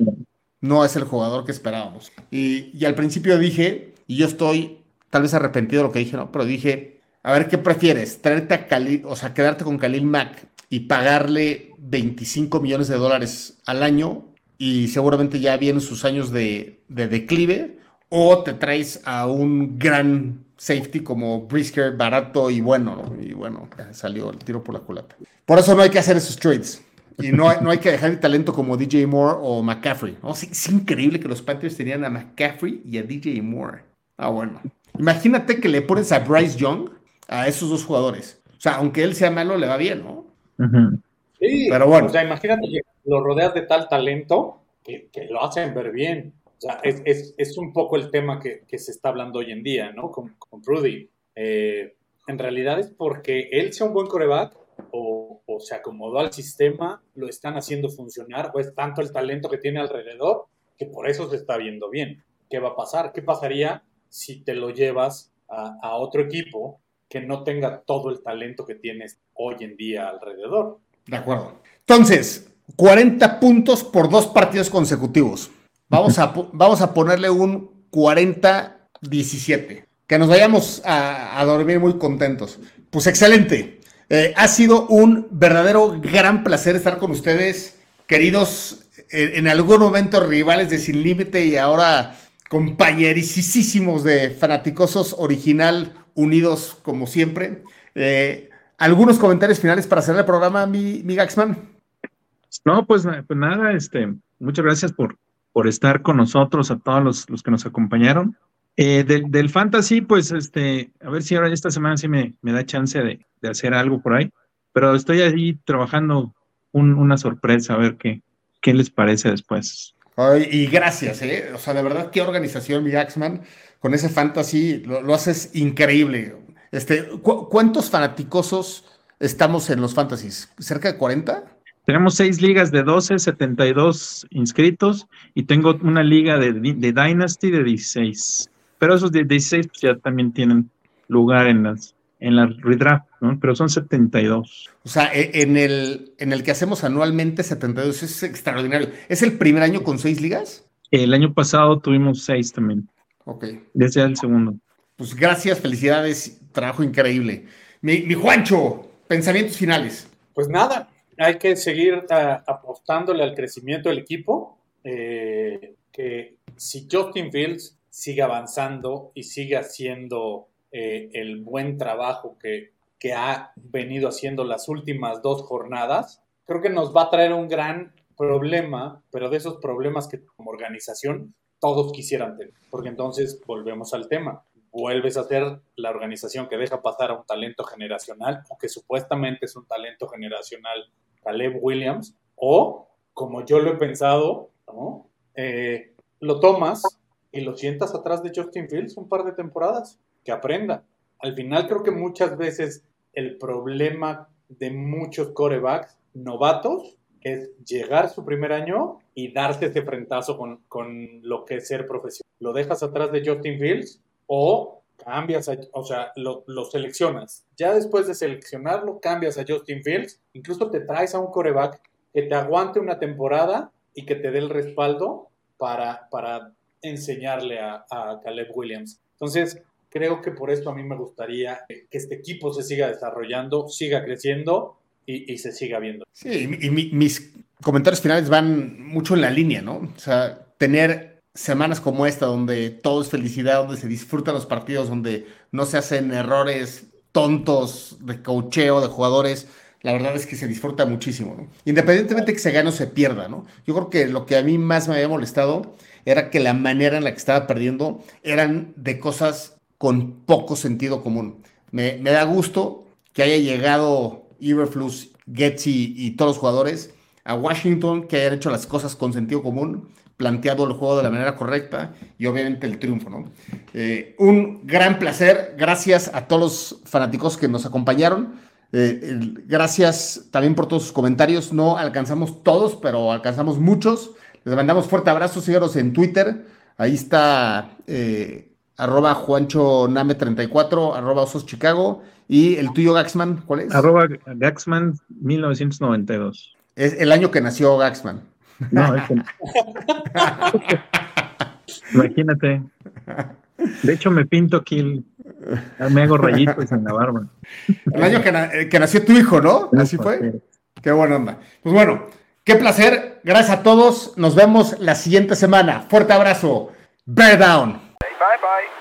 no es el jugador que esperábamos. Y, y al principio dije, y yo estoy tal vez arrepentido de lo que dije, ¿no? Pero dije, a ver, ¿qué prefieres? Traerte a Khalil, o sea, quedarte con Khalil Mack y pagarle 25 millones de dólares al año y seguramente ya vienen sus años de, declive, o te traes a un gran safety como Brisker, barato y bueno, y bueno, salió el tiro por la culata. Por eso no hay que hacer esos trades. Y no no hay que dejar el talento como DJ Moore o McCaffrey. es increíble que los Panthers tenían a McCaffrey y a DJ Moore. Ah, bueno. Imagínate que le pones a Bryce Young a esos dos jugadores. O sea, aunque él sea malo, le va bien, ¿no? Sí, pero bueno. O sea, imagínate que lo rodeas de tal talento que, lo hacen ver bien. O sea, es, un poco el tema que, se está hablando hoy en día, ¿no? Con, con Rudy. Eh, en realidad es porque él sea un buen coreback o, o, se acomodó al sistema, lo están haciendo funcionar, o es tanto el talento que tiene alrededor que por eso se está viendo bien. ¿Qué va a pasar? ¿Qué pasaría si te lo llevas a, a otro equipo que no tenga todo el talento que tienes hoy en día alrededor. De acuerdo. Entonces, 40 puntos por dos partidos consecutivos. Vamos a, vamos a ponerle un 40-17. Que nos vayamos a, dormir muy contentos. Pues excelente. Eh, ha sido un verdadero gran placer estar con ustedes, queridos, en, algún momento rivales de Sin Límite y ahora compañerisísimos de Fanaticosos Original unidos como siempre. Eh, ¿Algunos comentarios finales para hacer el programa, mi, mi Gaxman? No, pues, pues, nada, este, muchas gracias por, por estar con nosotros, a todos los, que nos acompañaron. Eh, del, fantasy, pues, este, a ver si ahora esta semana sí me, me da chance de, hacer algo por ahí, pero estoy ahí trabajando una sorpresa, a ver qué, qué les parece después. y gracias, ¿eh? O sea, de verdad, qué organización, mi Axman con ese fantasy, lo, haces increíble. Este, ¿Cuántos fanaticosos estamos en los fantasies? ¿Cerca de 40? Tenemos seis ligas de 12, 72 inscritos y tengo una liga de, Dynasty de 16. Pero esos de 16 pues, ya también tienen lugar en las en la redraft, ¿no? Pero son 72. O sea, e, en el, en el que hacemos anualmente 72 es extraordinario. ¿Es el primer año con seis ligas? El año pasado tuvimos seis también. Ok. Desde el segundo. Pues gracias, felicidades, trabajo increíble. Mi, Juancho, pensamientos finales. Pues nada, hay que seguir apostándole al crecimiento del equipo. Eh, que si Justin Fields sigue avanzando y sigue haciendo eh, el buen trabajo que, que ha venido haciendo las últimas dos jornadas, creo que nos va a traer un gran problema, pero de esos problemas que como organización todos quisieran tener. Porque entonces volvemos al tema. Vuelves a ser la organización que deja pasar a un talento generacional o que supuestamente es un talento generacional, Caleb Williams, o como yo lo he pensado, eh, lo tomas y lo sientas atrás de Justin Fields un par de temporadas, que aprenda. Al final creo que muchas veces el problema de muchos corebacks novatos es llegar su primer año y darte ese frentazo con, con lo que es ser profesional. ¿Lo dejas atrás de Justin Fields o cambias, o sea, lo, seleccionas? Ya después de seleccionarlo, cambias a Justin Fields, incluso te traes a un coreback que te aguante una temporada y que te dé el respaldo para, para enseñarle a, a Caleb Williams. Entonces, creo que por esto a mí me gustaría que este equipo se siga desarrollando, siga creciendo y, se siga viendo. Sí, y, mis comentarios finales van mucho en la línea, ¿no? O sea, tener semanas como esta donde todo es felicidad, donde se disfrutan los partidos, donde no se hacen errores tontos de cocheo de jugadores, la verdad es que se disfruta muchísimo, ¿no? Independientemente de que se gane o se pierda, ¿no? Yo creo que lo que a mí más me había molestado era que la manera en la que estaba perdiendo eran de cosas con poco sentido común. Me, me da gusto que haya llegado Iberflus, Getty y todos los jugadores a Washington que hayan hecho las cosas con sentido común, planteado el juego de la manera correcta y obviamente el triunfo, ¿no? Eh, un gran placer, gracias a todos los fanáticos que nos acompañaron. Eh, gracias también por todos sus comentarios. No alcanzamos todos, pero alcanzamos muchos. Les mandamos fuerte abrazo, síganos en Twitter. Ahí está eh, arroba Juancho Name 34, arroba Osos Chicago. ¿Y el tuyo, Gaxman, cuál es? Arroba Gaxman 1992. Es el año que nació Gaxman. No, es que... Imagínate. De hecho, me pinto aquí, me hago rayitos en la barba. El año que, eh, que nació tu hijo, ¿no? Así fue. Qué buena onda. Pues bueno, qué placer. Gracias a todos. Nos vemos la siguiente semana. Fuerte abrazo. Bear down. Bye bye.